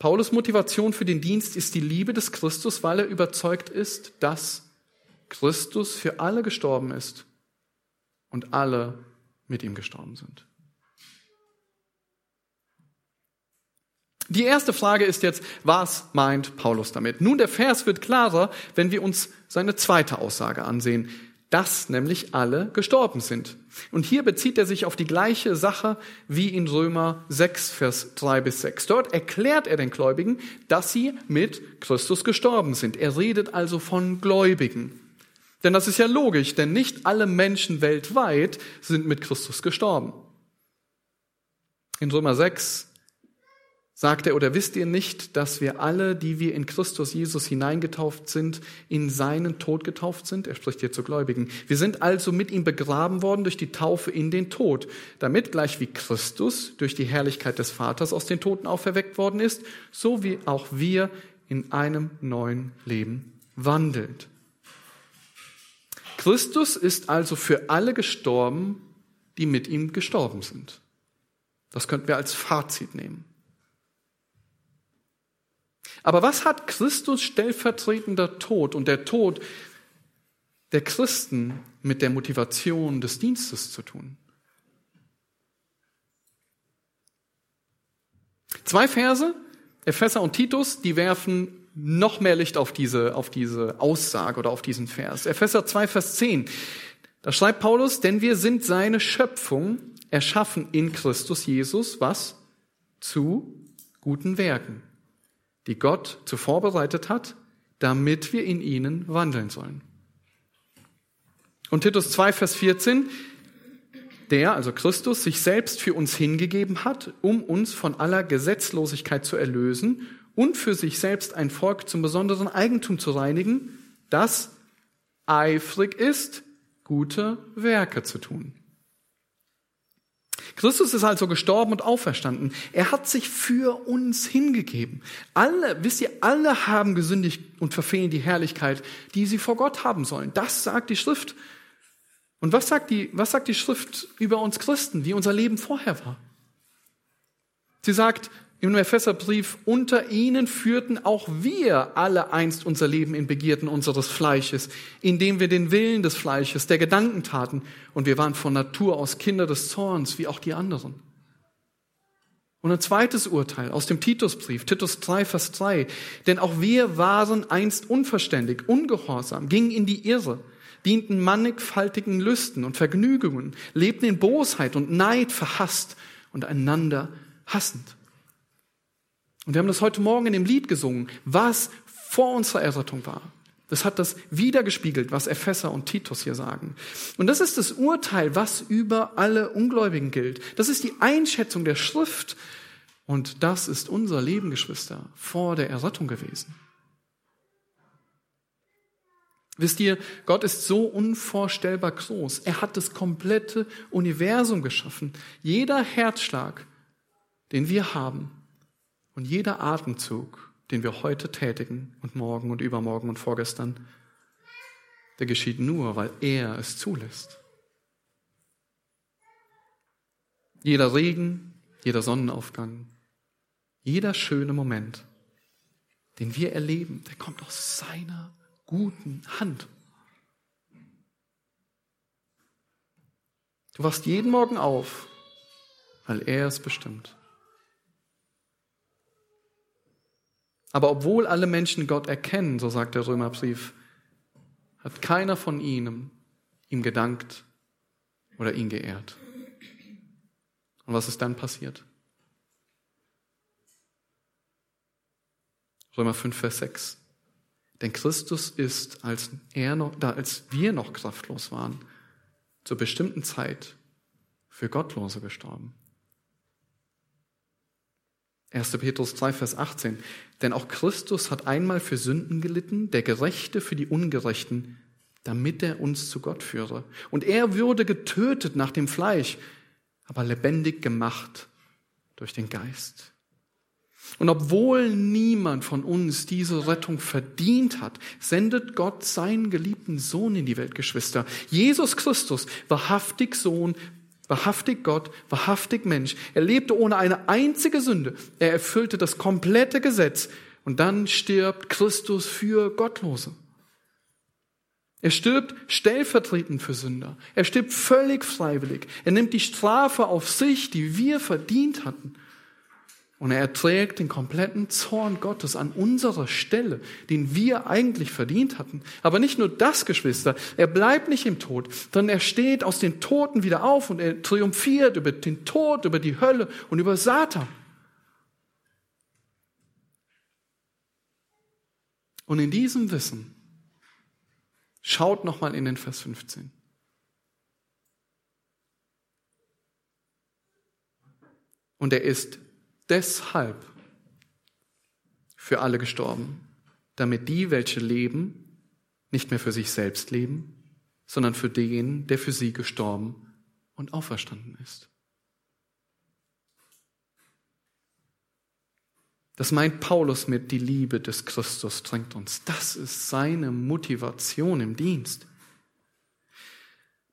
Paulus Motivation für den Dienst ist die Liebe des Christus, weil er überzeugt ist, dass Christus für alle gestorben ist und alle mit ihm gestorben sind. Die erste Frage ist jetzt, was meint Paulus damit? Nun, der Vers wird klarer, wenn wir uns seine zweite Aussage ansehen dass nämlich alle gestorben sind. Und hier bezieht er sich auf die gleiche Sache wie in Römer 6, Vers 3 bis 6. Dort erklärt er den Gläubigen, dass sie mit Christus gestorben sind. Er redet also von Gläubigen. Denn das ist ja logisch, denn nicht alle Menschen weltweit sind mit Christus gestorben. In Römer 6 sagt er, oder wisst ihr nicht, dass wir alle, die wir in Christus Jesus hineingetauft sind, in seinen Tod getauft sind? Er spricht hier zu Gläubigen. Wir sind also mit ihm begraben worden durch die Taufe in den Tod, damit gleich wie Christus durch die Herrlichkeit des Vaters aus den Toten auferweckt worden ist, so wie auch wir in einem neuen Leben wandelt. Christus ist also für alle gestorben, die mit ihm gestorben sind. Das könnten wir als Fazit nehmen. Aber was hat Christus stellvertretender Tod und der Tod der Christen mit der Motivation des Dienstes zu tun? Zwei Verse, Epheser und Titus, die werfen noch mehr Licht auf diese, auf diese Aussage oder auf diesen Vers. Epheser 2, Vers 10. Da schreibt Paulus, denn wir sind seine Schöpfung, erschaffen in Christus Jesus, was? Zu guten Werken, die Gott zuvor bereitet hat, damit wir in ihnen wandeln sollen. Und Titus 2, Vers 14, der, also Christus, sich selbst für uns hingegeben hat, um uns von aller Gesetzlosigkeit zu erlösen und für sich selbst ein Volk zum besonderen Eigentum zu reinigen, das eifrig ist, gute Werke zu tun. Christus ist also gestorben und auferstanden. Er hat sich für uns hingegeben. Alle, wisst ihr, alle haben gesündigt und verfehlen die Herrlichkeit, die sie vor Gott haben sollen. Das sagt die Schrift. Und was sagt die, was sagt die Schrift über uns Christen, wie unser Leben vorher war? Sie sagt, im Epheserbrief, unter ihnen führten auch wir alle einst unser Leben in Begierden unseres Fleisches, indem wir den Willen des Fleisches, der Gedanken taten, und wir waren von Natur aus Kinder des Zorns, wie auch die anderen. Und ein zweites Urteil aus dem Titusbrief, Titus 3, Vers 3. Denn auch wir waren einst unverständig, ungehorsam, gingen in die Irre, dienten mannigfaltigen Lüsten und Vergnügungen, lebten in Bosheit und Neid verhasst und einander hassend. Und wir haben das heute Morgen in dem Lied gesungen, was vor unserer Errettung war. Das hat das wiedergespiegelt, was Epheser und Titus hier sagen. Und das ist das Urteil, was über alle Ungläubigen gilt. Das ist die Einschätzung der Schrift. Und das ist unser Leben, Geschwister, vor der Errettung gewesen. Wisst ihr, Gott ist so unvorstellbar groß. Er hat das komplette Universum geschaffen. Jeder Herzschlag, den wir haben, und jeder Atemzug, den wir heute tätigen und morgen und übermorgen und vorgestern, der geschieht nur, weil er es zulässt. Jeder Regen, jeder Sonnenaufgang, jeder schöne Moment, den wir erleben, der kommt aus seiner guten Hand. Du wachst jeden Morgen auf, weil er es bestimmt. Aber obwohl alle Menschen Gott erkennen, so sagt der Römerbrief, hat keiner von ihnen ihm gedankt oder ihn geehrt. Und was ist dann passiert? Römer 5, Vers 6. Denn Christus ist, als, er noch, da, als wir noch kraftlos waren, zur bestimmten Zeit für Gottlose gestorben. 1. Petrus 2, Vers 18. Denn auch Christus hat einmal für Sünden gelitten, der Gerechte für die Ungerechten, damit er uns zu Gott führe. Und er würde getötet nach dem Fleisch, aber lebendig gemacht durch den Geist. Und obwohl niemand von uns diese Rettung verdient hat, sendet Gott seinen geliebten Sohn in die Welt, Geschwister. Jesus Christus, wahrhaftig Sohn, wahrhaftig Gott, wahrhaftig Mensch. Er lebte ohne eine einzige Sünde. Er erfüllte das komplette Gesetz. Und dann stirbt Christus für Gottlose. Er stirbt stellvertretend für Sünder. Er stirbt völlig freiwillig. Er nimmt die Strafe auf sich, die wir verdient hatten. Und er erträgt den kompletten Zorn Gottes an unserer Stelle, den wir eigentlich verdient hatten. Aber nicht nur das, Geschwister, er bleibt nicht im Tod, sondern er steht aus den Toten wieder auf und er triumphiert über den Tod, über die Hölle und über Satan. Und in diesem Wissen, schaut nochmal in den Vers 15. Und er ist deshalb für alle gestorben, damit die, welche leben, nicht mehr für sich selbst leben, sondern für den, der für sie gestorben und auferstanden ist. Das meint Paulus mit die Liebe des Christus drängt uns. Das ist seine Motivation im Dienst.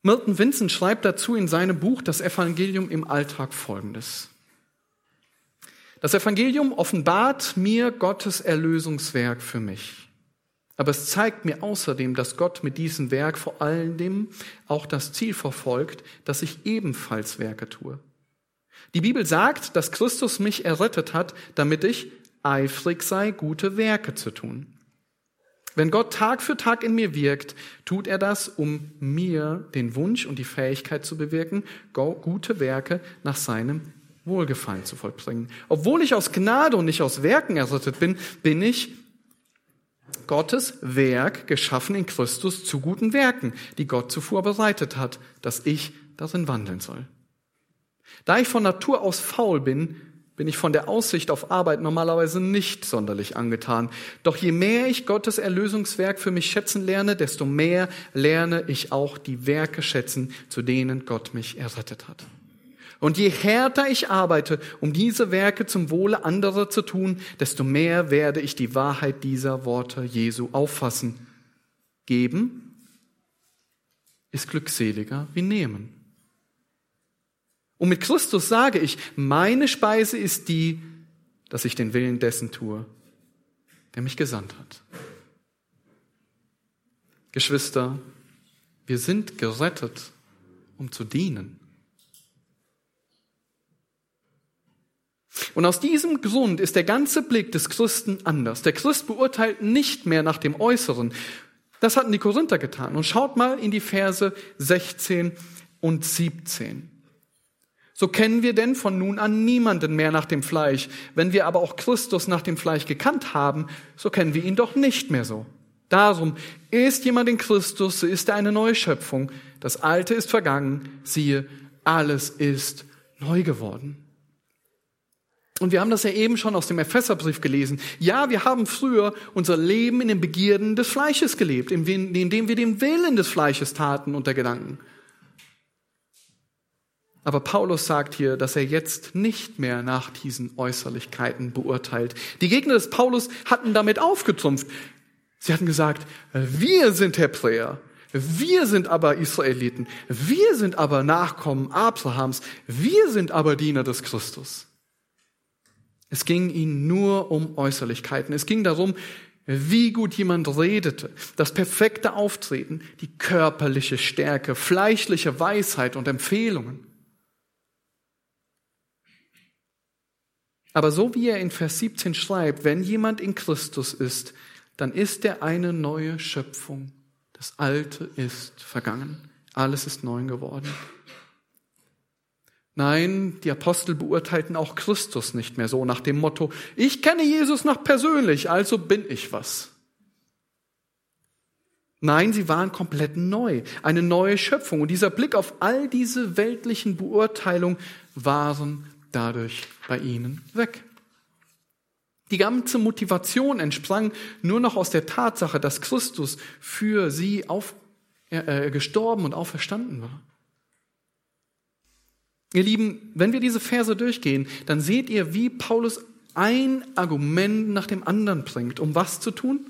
Milton Vincent schreibt dazu in seinem Buch Das Evangelium im Alltag Folgendes. Das Evangelium offenbart mir Gottes Erlösungswerk für mich. Aber es zeigt mir außerdem, dass Gott mit diesem Werk vor allem auch das Ziel verfolgt, dass ich ebenfalls Werke tue. Die Bibel sagt, dass Christus mich errettet hat, damit ich eifrig sei, gute Werke zu tun. Wenn Gott Tag für Tag in mir wirkt, tut er das, um mir den Wunsch und die Fähigkeit zu bewirken, gute Werke nach seinem Wohlgefallen zu vollbringen. Obwohl ich aus Gnade und nicht aus Werken errettet bin, bin ich Gottes Werk geschaffen in Christus zu guten Werken, die Gott zuvor bereitet hat, dass ich darin wandeln soll. Da ich von Natur aus faul bin, bin ich von der Aussicht auf Arbeit normalerweise nicht sonderlich angetan. Doch je mehr ich Gottes Erlösungswerk für mich schätzen lerne, desto mehr lerne ich auch die Werke schätzen, zu denen Gott mich errettet hat. Und je härter ich arbeite, um diese Werke zum Wohle anderer zu tun, desto mehr werde ich die Wahrheit dieser Worte Jesu auffassen. Geben ist glückseliger wie nehmen. Und mit Christus sage ich, meine Speise ist die, dass ich den Willen dessen tue, der mich gesandt hat. Geschwister, wir sind gerettet, um zu dienen. Und aus diesem Grund ist der ganze Blick des Christen anders. Der Christ beurteilt nicht mehr nach dem Äußeren. Das hatten die Korinther getan. Und schaut mal in die Verse 16 und 17. So kennen wir denn von nun an niemanden mehr nach dem Fleisch. Wenn wir aber auch Christus nach dem Fleisch gekannt haben, so kennen wir ihn doch nicht mehr so. Darum, ist jemand in Christus, so ist er eine neue Schöpfung. Das Alte ist vergangen, siehe, alles ist neu geworden. Und wir haben das ja eben schon aus dem Epheserbrief gelesen. Ja, wir haben früher unser Leben in den Begierden des Fleisches gelebt, indem wir den Willen des Fleisches taten und der Gedanken. Aber Paulus sagt hier, dass er jetzt nicht mehr nach diesen Äußerlichkeiten beurteilt. Die Gegner des Paulus hatten damit aufgetrumpft. Sie hatten gesagt, wir sind Hebräer, wir sind aber Israeliten, wir sind aber Nachkommen Abrahams, wir sind aber Diener des Christus. Es ging ihnen nur um Äußerlichkeiten. Es ging darum, wie gut jemand redete, das perfekte Auftreten, die körperliche Stärke, fleischliche Weisheit und Empfehlungen. Aber so wie er in Vers 17 schreibt, wenn jemand in Christus ist, dann ist er eine neue Schöpfung. Das Alte ist vergangen. Alles ist neu geworden. Nein, die Apostel beurteilten auch Christus nicht mehr so nach dem Motto, ich kenne Jesus noch persönlich, also bin ich was. Nein, sie waren komplett neu, eine neue Schöpfung. Und dieser Blick auf all diese weltlichen Beurteilungen waren dadurch bei ihnen weg. Die ganze Motivation entsprang nur noch aus der Tatsache, dass Christus für sie auf, äh, gestorben und auferstanden war. Ihr Lieben, wenn wir diese Verse durchgehen, dann seht ihr, wie Paulus ein Argument nach dem anderen bringt, um was zu tun?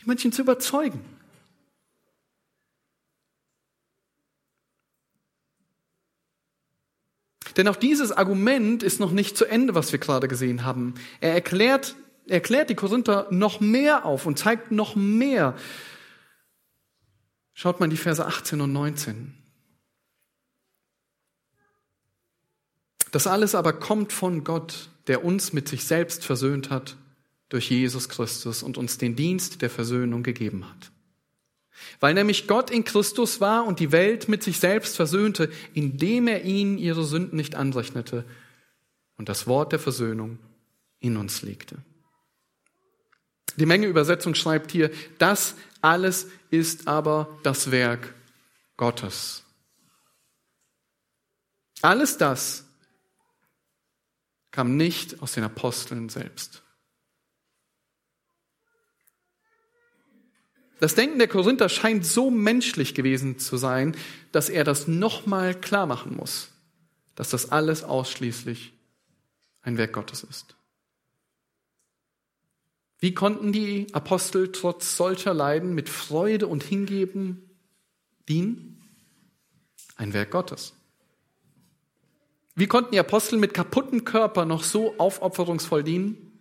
Die Menschen zu überzeugen. Denn auch dieses Argument ist noch nicht zu Ende, was wir gerade gesehen haben. Er erklärt, er erklärt die Korinther noch mehr auf und zeigt noch mehr. Schaut mal in die Verse 18 und 19. Das alles aber kommt von Gott, der uns mit sich selbst versöhnt hat durch Jesus Christus und uns den Dienst der Versöhnung gegeben hat. Weil nämlich Gott in Christus war und die Welt mit sich selbst versöhnte, indem er ihnen ihre Sünden nicht anrechnete und das Wort der Versöhnung in uns legte. Die Menge Übersetzung schreibt hier, das alles ist aber das Werk Gottes. Alles das kam nicht aus den Aposteln selbst. Das Denken der Korinther scheint so menschlich gewesen zu sein, dass er das nochmal klar machen muss, dass das alles ausschließlich ein Werk Gottes ist. Wie konnten die Apostel trotz solcher Leiden mit Freude und Hingeben dienen? Ein Werk Gottes. Wie konnten die Apostel mit kaputten Körper noch so aufopferungsvoll dienen?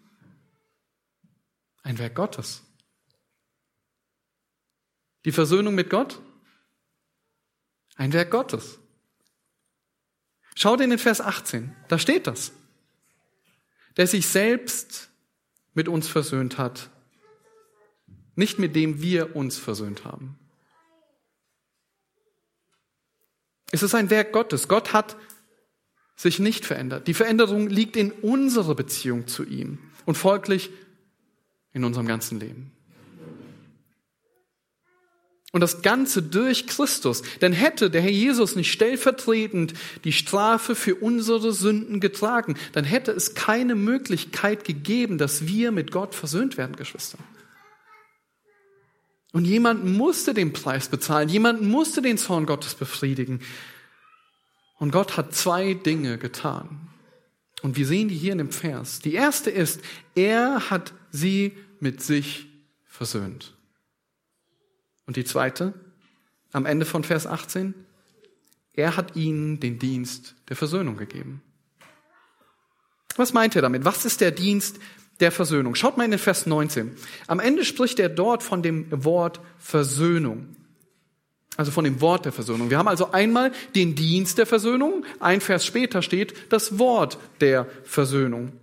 Ein Werk Gottes. Die Versöhnung mit Gott? Ein Werk Gottes. Schaut in den Vers 18, da steht das. Der sich selbst mit uns versöhnt hat, nicht mit dem wir uns versöhnt haben. Es ist ein Werk Gottes. Gott hat sich nicht verändert. Die Veränderung liegt in unserer Beziehung zu ihm und folglich in unserem ganzen Leben. Und das Ganze durch Christus. Denn hätte der Herr Jesus nicht stellvertretend die Strafe für unsere Sünden getragen, dann hätte es keine Möglichkeit gegeben, dass wir mit Gott versöhnt werden, Geschwister. Und jemand musste den Preis bezahlen, jemand musste den Zorn Gottes befriedigen. Und Gott hat zwei Dinge getan. Und wir sehen die hier in dem Vers. Die erste ist, er hat sie mit sich versöhnt. Und die zweite, am Ende von Vers 18, er hat ihnen den Dienst der Versöhnung gegeben. Was meint er damit? Was ist der Dienst der Versöhnung? Schaut mal in den Vers 19. Am Ende spricht er dort von dem Wort Versöhnung. Also von dem Wort der Versöhnung. Wir haben also einmal den Dienst der Versöhnung. Ein Vers später steht das Wort der Versöhnung.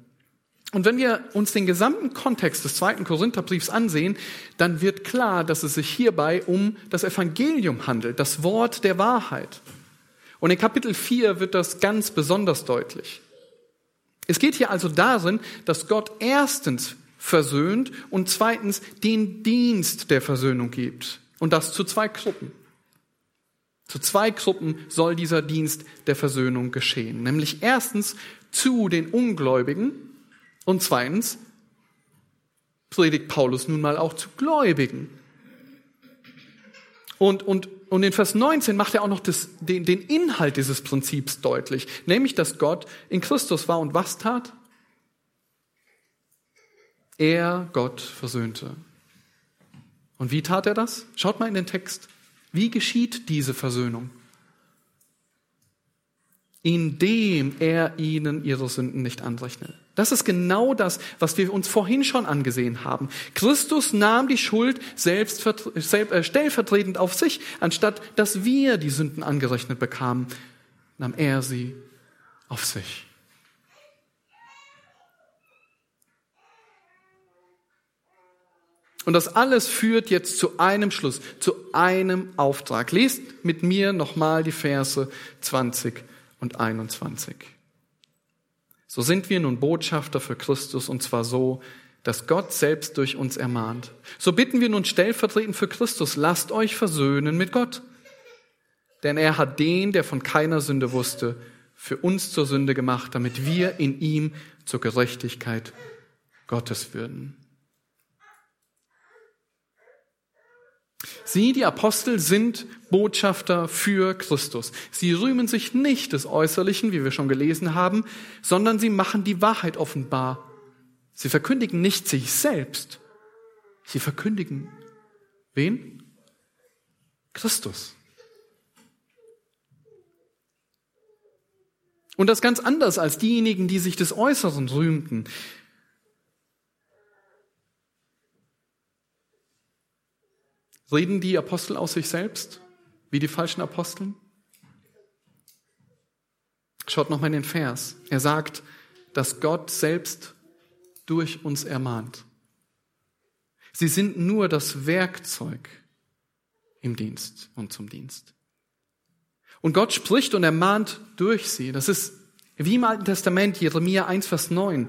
Und wenn wir uns den gesamten Kontext des zweiten Korintherbriefs ansehen, dann wird klar, dass es sich hierbei um das Evangelium handelt, das Wort der Wahrheit. Und in Kapitel 4 wird das ganz besonders deutlich. Es geht hier also darin, dass Gott erstens versöhnt und zweitens den Dienst der Versöhnung gibt. Und das zu zwei Gruppen. Zu zwei Gruppen soll dieser Dienst der Versöhnung geschehen. Nämlich erstens zu den Ungläubigen und zweitens predigt Paulus nun mal auch zu Gläubigen. Und, und, und in Vers 19 macht er auch noch das, den, den Inhalt dieses Prinzips deutlich, nämlich, dass Gott in Christus war und was tat? Er, Gott, versöhnte. Und wie tat er das? Schaut mal in den Text. Wie geschieht diese Versöhnung? Indem er ihnen ihre Sünden nicht anrechnet. Das ist genau das, was wir uns vorhin schon angesehen haben. Christus nahm die Schuld selbst, äh, stellvertretend auf sich, anstatt dass wir die Sünden angerechnet bekamen, nahm er sie auf sich. Und das alles führt jetzt zu einem Schluss, zu einem Auftrag. Lest mit mir nochmal die Verse 20 und 21. So sind wir nun Botschafter für Christus und zwar so, dass Gott selbst durch uns ermahnt. So bitten wir nun stellvertretend für Christus, lasst euch versöhnen mit Gott. Denn er hat den, der von keiner Sünde wusste, für uns zur Sünde gemacht, damit wir in ihm zur Gerechtigkeit Gottes würden. Sie, die Apostel, sind Botschafter für Christus. Sie rühmen sich nicht des Äußerlichen, wie wir schon gelesen haben, sondern sie machen die Wahrheit offenbar. Sie verkündigen nicht sich selbst. Sie verkündigen wen? Christus. Und das ganz anders als diejenigen, die sich des Äußeren rühmten. Reden die Apostel aus sich selbst, wie die falschen Aposteln? Schaut nochmal in den Vers. Er sagt, dass Gott selbst durch uns ermahnt. Sie sind nur das Werkzeug im Dienst und zum Dienst. Und Gott spricht und ermahnt durch sie. Das ist wie im Alten Testament, Jeremia 1, Vers 9.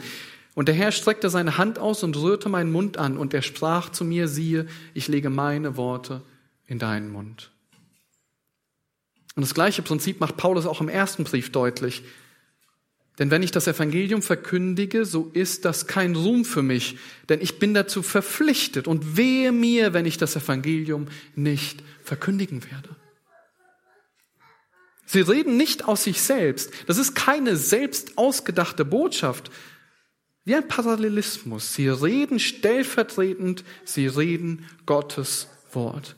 Und der Herr streckte seine Hand aus und rührte meinen Mund an, und er sprach zu mir, siehe, ich lege meine Worte in deinen Mund. Und das gleiche Prinzip macht Paulus auch im ersten Brief deutlich. Denn wenn ich das Evangelium verkündige, so ist das kein Ruhm für mich, denn ich bin dazu verpflichtet und wehe mir, wenn ich das Evangelium nicht verkündigen werde. Sie reden nicht aus sich selbst. Das ist keine selbst ausgedachte Botschaft, wie ein Parallelismus. Sie reden stellvertretend, sie reden Gottes Wort.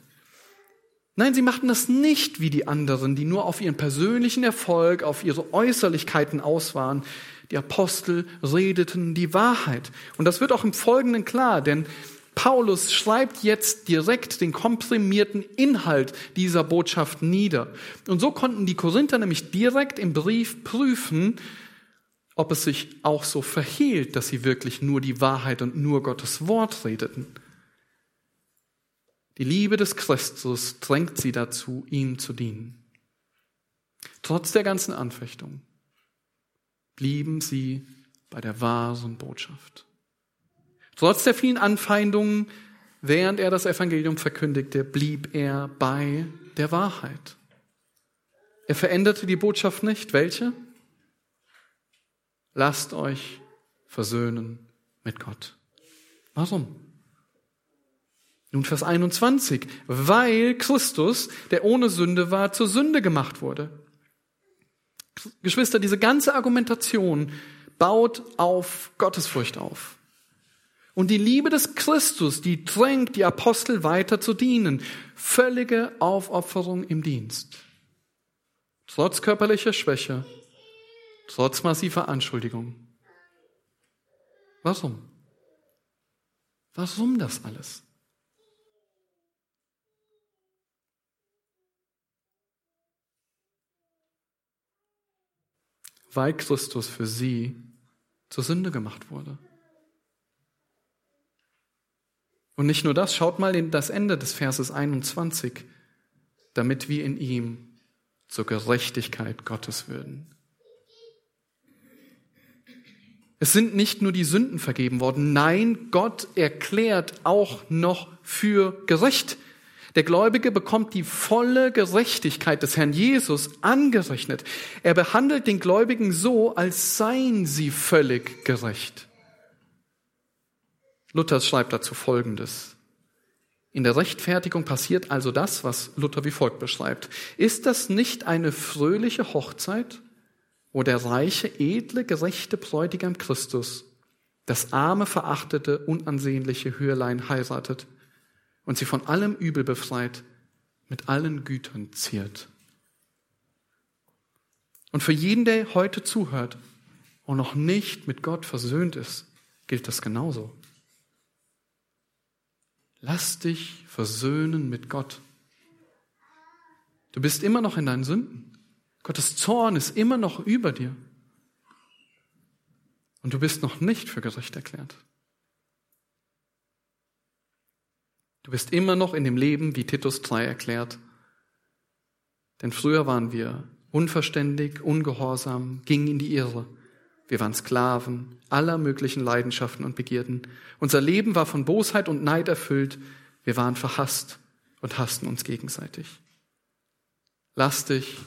Nein, sie machten das nicht wie die anderen, die nur auf ihren persönlichen Erfolg, auf ihre Äußerlichkeiten aus waren. Die Apostel redeten die Wahrheit. Und das wird auch im Folgenden klar, denn Paulus schreibt jetzt direkt den komprimierten Inhalt dieser Botschaft nieder. Und so konnten die Korinther nämlich direkt im Brief prüfen, ob es sich auch so verhielt, dass sie wirklich nur die Wahrheit und nur Gottes Wort redeten. Die Liebe des Christus drängt sie dazu, ihm zu dienen. Trotz der ganzen Anfechtung blieben sie bei der wahren Botschaft. Trotz der vielen Anfeindungen, während er das Evangelium verkündigte, blieb er bei der Wahrheit. Er veränderte die Botschaft nicht. Welche? Lasst euch versöhnen mit Gott. Warum? Nun Vers 21, weil Christus, der ohne Sünde war, zur Sünde gemacht wurde. Geschwister, diese ganze Argumentation baut auf Gottesfurcht auf. Und die Liebe des Christus, die drängt die Apostel weiter zu dienen. Völlige Aufopferung im Dienst. Trotz körperlicher Schwäche, trotz massiver Anschuldigung. Warum? Warum das alles? Weil Christus für sie zur Sünde gemacht wurde. Und nicht nur das, schaut mal in das Ende des Verses 21, damit wir in ihm zur Gerechtigkeit Gottes würden. Es sind nicht nur die Sünden vergeben worden, nein, Gott erklärt auch noch für gerecht. Der Gläubige bekommt die volle Gerechtigkeit des Herrn Jesus angerechnet. Er behandelt den Gläubigen so, als seien sie völlig gerecht. Luther schreibt dazu Folgendes. In der Rechtfertigung passiert also das, was Luther wie folgt beschreibt. Ist das nicht eine fröhliche Hochzeit, wo der reiche, edle, gerechte Bräutigam Christus das arme, verachtete, unansehnliche Hürlein heiratet und sie von allem Übel befreit, mit allen Gütern ziert? Und für jeden, der heute zuhört und noch nicht mit Gott versöhnt ist, gilt das genauso. Lass dich versöhnen mit Gott. Du bist immer noch in deinen Sünden. Gottes Zorn ist immer noch über dir. Und du bist noch nicht für gerecht erklärt. Du bist immer noch in dem Leben, wie Titus 3 erklärt. Denn früher waren wir unverständig, ungehorsam, gingen in die Irre. Wir waren Sklaven aller möglichen Leidenschaften und Begierden. Unser Leben war von Bosheit und Neid erfüllt. Wir waren verhasst und hassten uns gegenseitig. Lass dich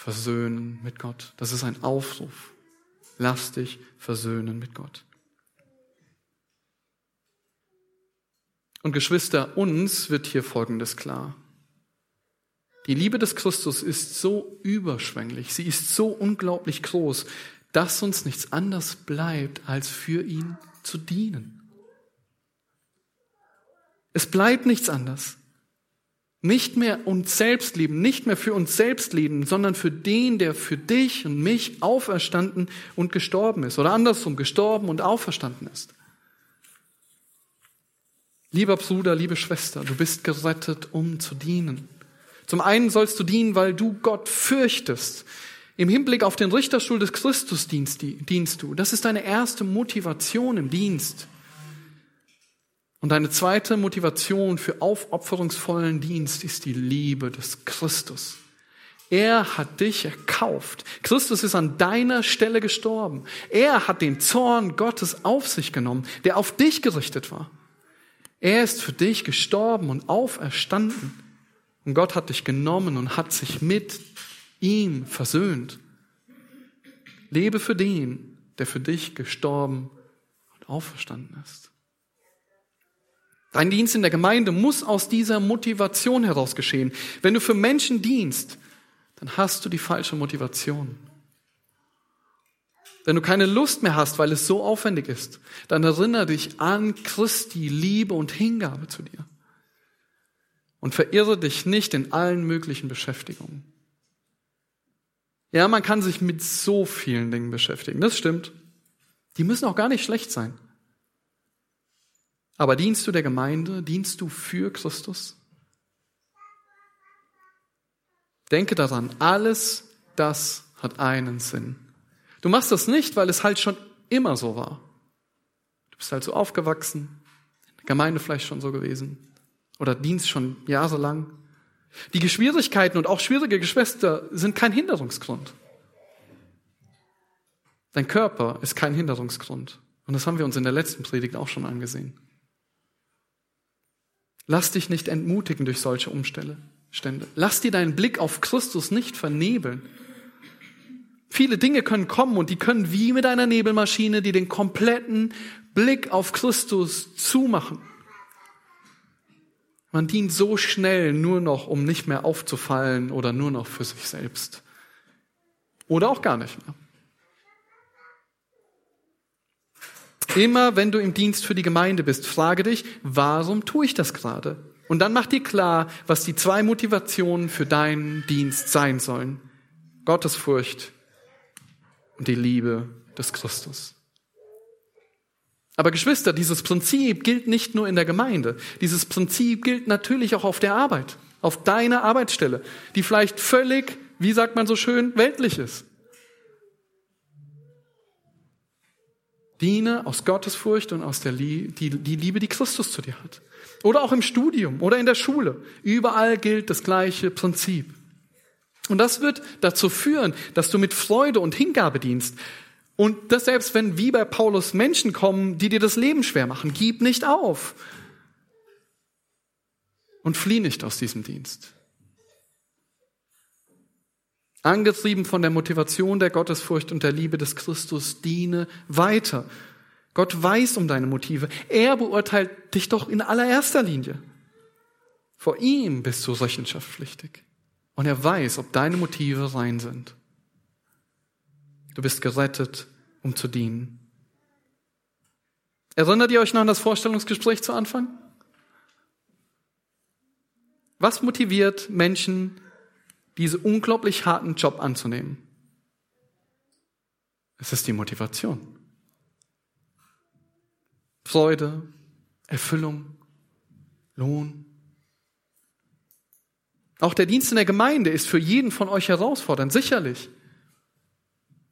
versöhnen mit Gott. Das ist ein Aufruf. Lass dich versöhnen mit Gott. Und Geschwister, uns wird hier Folgendes klar. Die Liebe des Christus ist so überschwänglich, sie ist so unglaublich groß, dass uns nichts anderes bleibt, als für ihn zu dienen. Es bleibt nichts anderes. Nicht mehr uns selbst lieben, nicht mehr für uns selbst leben, sondern für den, der für dich und mich auferstanden und gestorben ist. Oder andersrum, gestorben und auferstanden ist. Lieber Bruder, liebe Schwester, du bist gerettet, um zu dienen. Zum einen sollst du dienen, weil du Gott fürchtest, im Hinblick auf den Richterstuhl des Christus dienst, dienst du. Das ist deine erste Motivation im Dienst. Und deine zweite Motivation für aufopferungsvollen Dienst ist die Liebe des Christus. Er hat dich erkauft. Christus ist an deiner Stelle gestorben. Er hat den Zorn Gottes auf sich genommen, der auf dich gerichtet war. Er ist für dich gestorben und auferstanden. Und Gott hat dich genommen und hat sich mit ihm versöhnt. Lebe für den, der für dich gestorben und auferstanden ist. Dein Dienst in der Gemeinde muss aus dieser Motivation heraus geschehen. Wenn du für Menschen dienst, dann hast du die falsche Motivation. Wenn du keine Lust mehr hast, weil es so aufwendig ist, dann erinnere dich an Christi Liebe und Hingabe zu dir. Und verirre dich nicht in allen möglichen Beschäftigungen. Ja, man kann sich mit so vielen Dingen beschäftigen, das stimmt. Die müssen auch gar nicht schlecht sein. Aber dienst du der Gemeinde, dienst du für Christus? Denke daran, alles das hat einen Sinn. Du machst das nicht, weil es halt schon immer so war. Du bist halt so aufgewachsen, in der Gemeinde vielleicht schon so gewesen oder dienst schon jahrelang. Die Schwierigkeiten und auch schwierige Geschwister sind kein Hinderungsgrund. Dein Körper ist kein Hinderungsgrund. Und das haben wir uns in der letzten Predigt auch schon angesehen. Lass dich nicht entmutigen durch solche Umstände. Lass dir deinen Blick auf Christus nicht vernebeln. Viele Dinge können kommen und die können wie mit einer Nebelmaschine, die den kompletten Blick auf Christus zumachen. Man dient so schnell nur noch, um nicht mehr aufzufallen oder nur noch für sich selbst. Oder auch gar nicht mehr. Immer wenn du im Dienst für die Gemeinde bist, frage dich, warum tue ich das gerade? Und dann mach dir klar, was die zwei Motivationen für deinen Dienst sein sollen. Gottesfurcht und die Liebe des Christus. Aber Geschwister, dieses Prinzip gilt nicht nur in der Gemeinde. Dieses Prinzip gilt natürlich auch auf der Arbeit, auf deiner Arbeitsstelle, die vielleicht völlig, wie sagt man so schön, weltlich ist. Diene aus Gottesfurcht und aus der Liebe, die, die Liebe, die Christus zu dir hat. Oder auch im Studium oder in der Schule. Überall gilt das gleiche Prinzip. Und das wird dazu führen, dass du mit Freude und Hingabe dienst, und das selbst wenn wie bei Paulus Menschen kommen, die dir das Leben schwer machen, gib nicht auf. Und flieh nicht aus diesem Dienst. Angetrieben von der Motivation der Gottesfurcht und der Liebe des Christus, diene weiter. Gott weiß um deine Motive. Er beurteilt dich doch in allererster Linie. Vor ihm bist du rechenschaftspflichtig. Und er weiß, ob deine Motive rein sind. Du bist gerettet, um zu dienen. Erinnert ihr euch noch an das Vorstellungsgespräch zu Anfang? Was motiviert Menschen, diesen unglaublich harten Job anzunehmen? Es ist die Motivation. Freude, Erfüllung, Lohn. Auch der Dienst in der Gemeinde ist für jeden von euch herausfordernd, sicherlich.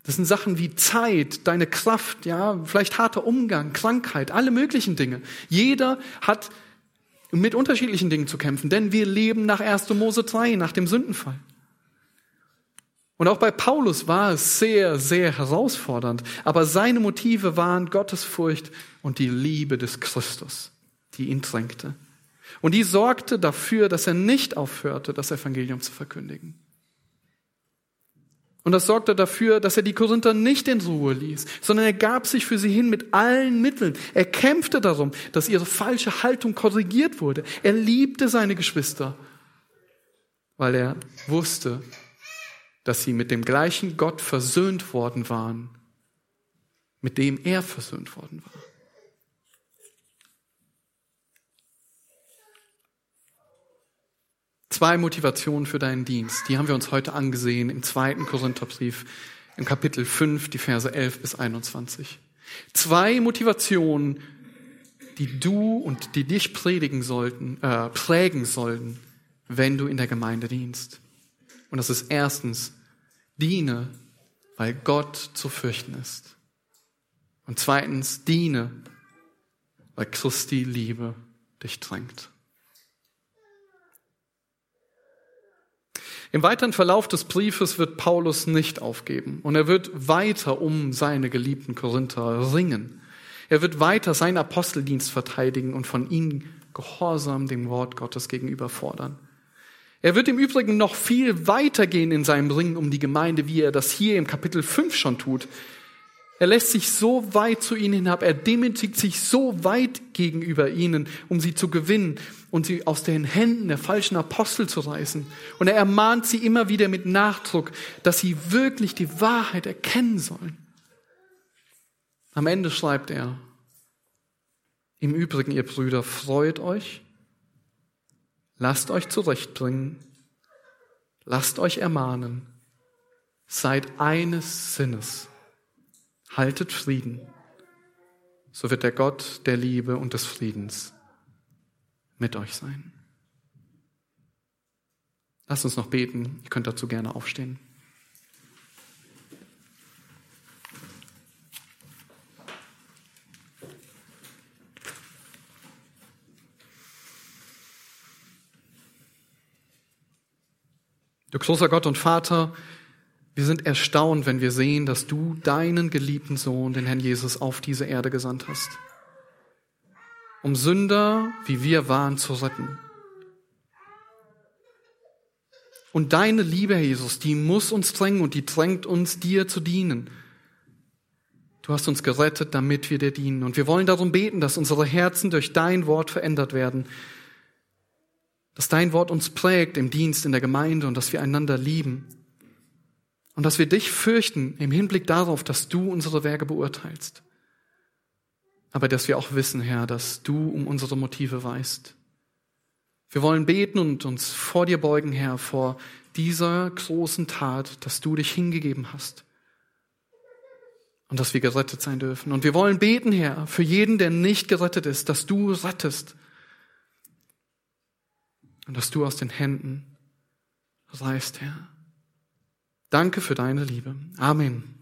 Das sind Sachen wie Zeit, deine Kraft, ja, vielleicht harter Umgang, Krankheit, alle möglichen Dinge. Jeder hat mit unterschiedlichen Dingen zu kämpfen, denn wir leben nach 1. Mose 3, nach dem Sündenfall. Und auch bei Paulus war es sehr, sehr herausfordernd, aber seine Motive waren Gottesfurcht und die Liebe des Christus, die ihn drängte. Und die sorgte dafür, dass er nicht aufhörte, das Evangelium zu verkündigen. Und das sorgte dafür, dass er die Korinther nicht in Ruhe ließ, sondern er gab sich für sie hin mit allen Mitteln. Er kämpfte darum, dass ihre falsche Haltung korrigiert wurde. Er liebte seine Geschwister, weil er wusste, dass sie mit dem gleichen Gott versöhnt worden waren, mit dem er versöhnt worden war. Zwei Motivationen für deinen Dienst, die haben wir uns heute angesehen im zweiten Korintherbrief, im Kapitel 5, die Verse 11 bis 21. Zwei Motivationen, die du und die dich predigen sollten, äh, prägen sollten, wenn du in der Gemeinde dienst. Und das ist erstens, diene, weil Gott zu fürchten ist. Und zweitens, diene, weil Christi Liebe dich drängt. Im weiteren Verlauf des Briefes wird Paulus nicht aufgeben und er wird weiter um seine geliebten Korinther ringen. Er wird weiter seinen Aposteldienst verteidigen und von ihnen Gehorsam dem Wort Gottes gegenüber fordern. Er wird im Übrigen noch viel weiter gehen in seinem Ringen um die Gemeinde, wie er das hier im Kapitel 5 schon tut. Er lässt sich so weit zu ihnen hinab, er demütigt sich so weit gegenüber ihnen, um sie zu gewinnen und sie aus den Händen der falschen Apostel zu reißen. Und er ermahnt sie immer wieder mit Nachdruck, dass sie wirklich die Wahrheit erkennen sollen. Am Ende schreibt er, im Übrigen, ihr Brüder, freut euch, lasst euch zurechtbringen, lasst euch ermahnen, seid eines Sinnes haltet Frieden, so wird der Gott der Liebe und des Friedens mit euch sein. Lasst uns noch beten. Ihr könnt dazu gerne aufstehen. Du großer Gott und Vater, wir sind erstaunt, wenn wir sehen, dass du deinen geliebten Sohn, den Herrn Jesus, auf diese Erde gesandt hast, um Sünder, wie wir waren, zu retten. Und deine Liebe, Herr Jesus, die muss uns drängen und die drängt uns, dir zu dienen. Du hast uns gerettet, damit wir dir dienen. Und wir wollen darum beten, dass unsere Herzen durch dein Wort verändert werden, dass dein Wort uns prägt im Dienst in der Gemeinde und dass wir einander lieben und dass wir dich fürchten im Hinblick darauf, dass du unsere Werke beurteilst. Aber dass wir auch wissen, Herr, dass du um unsere Motive weißt. Wir wollen beten und uns vor dir beugen, Herr, vor dieser großen Tat, dass du dich hingegeben hast. und dass wir gerettet sein dürfen. Und wir wollen beten, Herr, für jeden, der nicht gerettet ist, dass du rettest und dass du aus den Händen reißt, Herr. Danke für deine Liebe. Amen.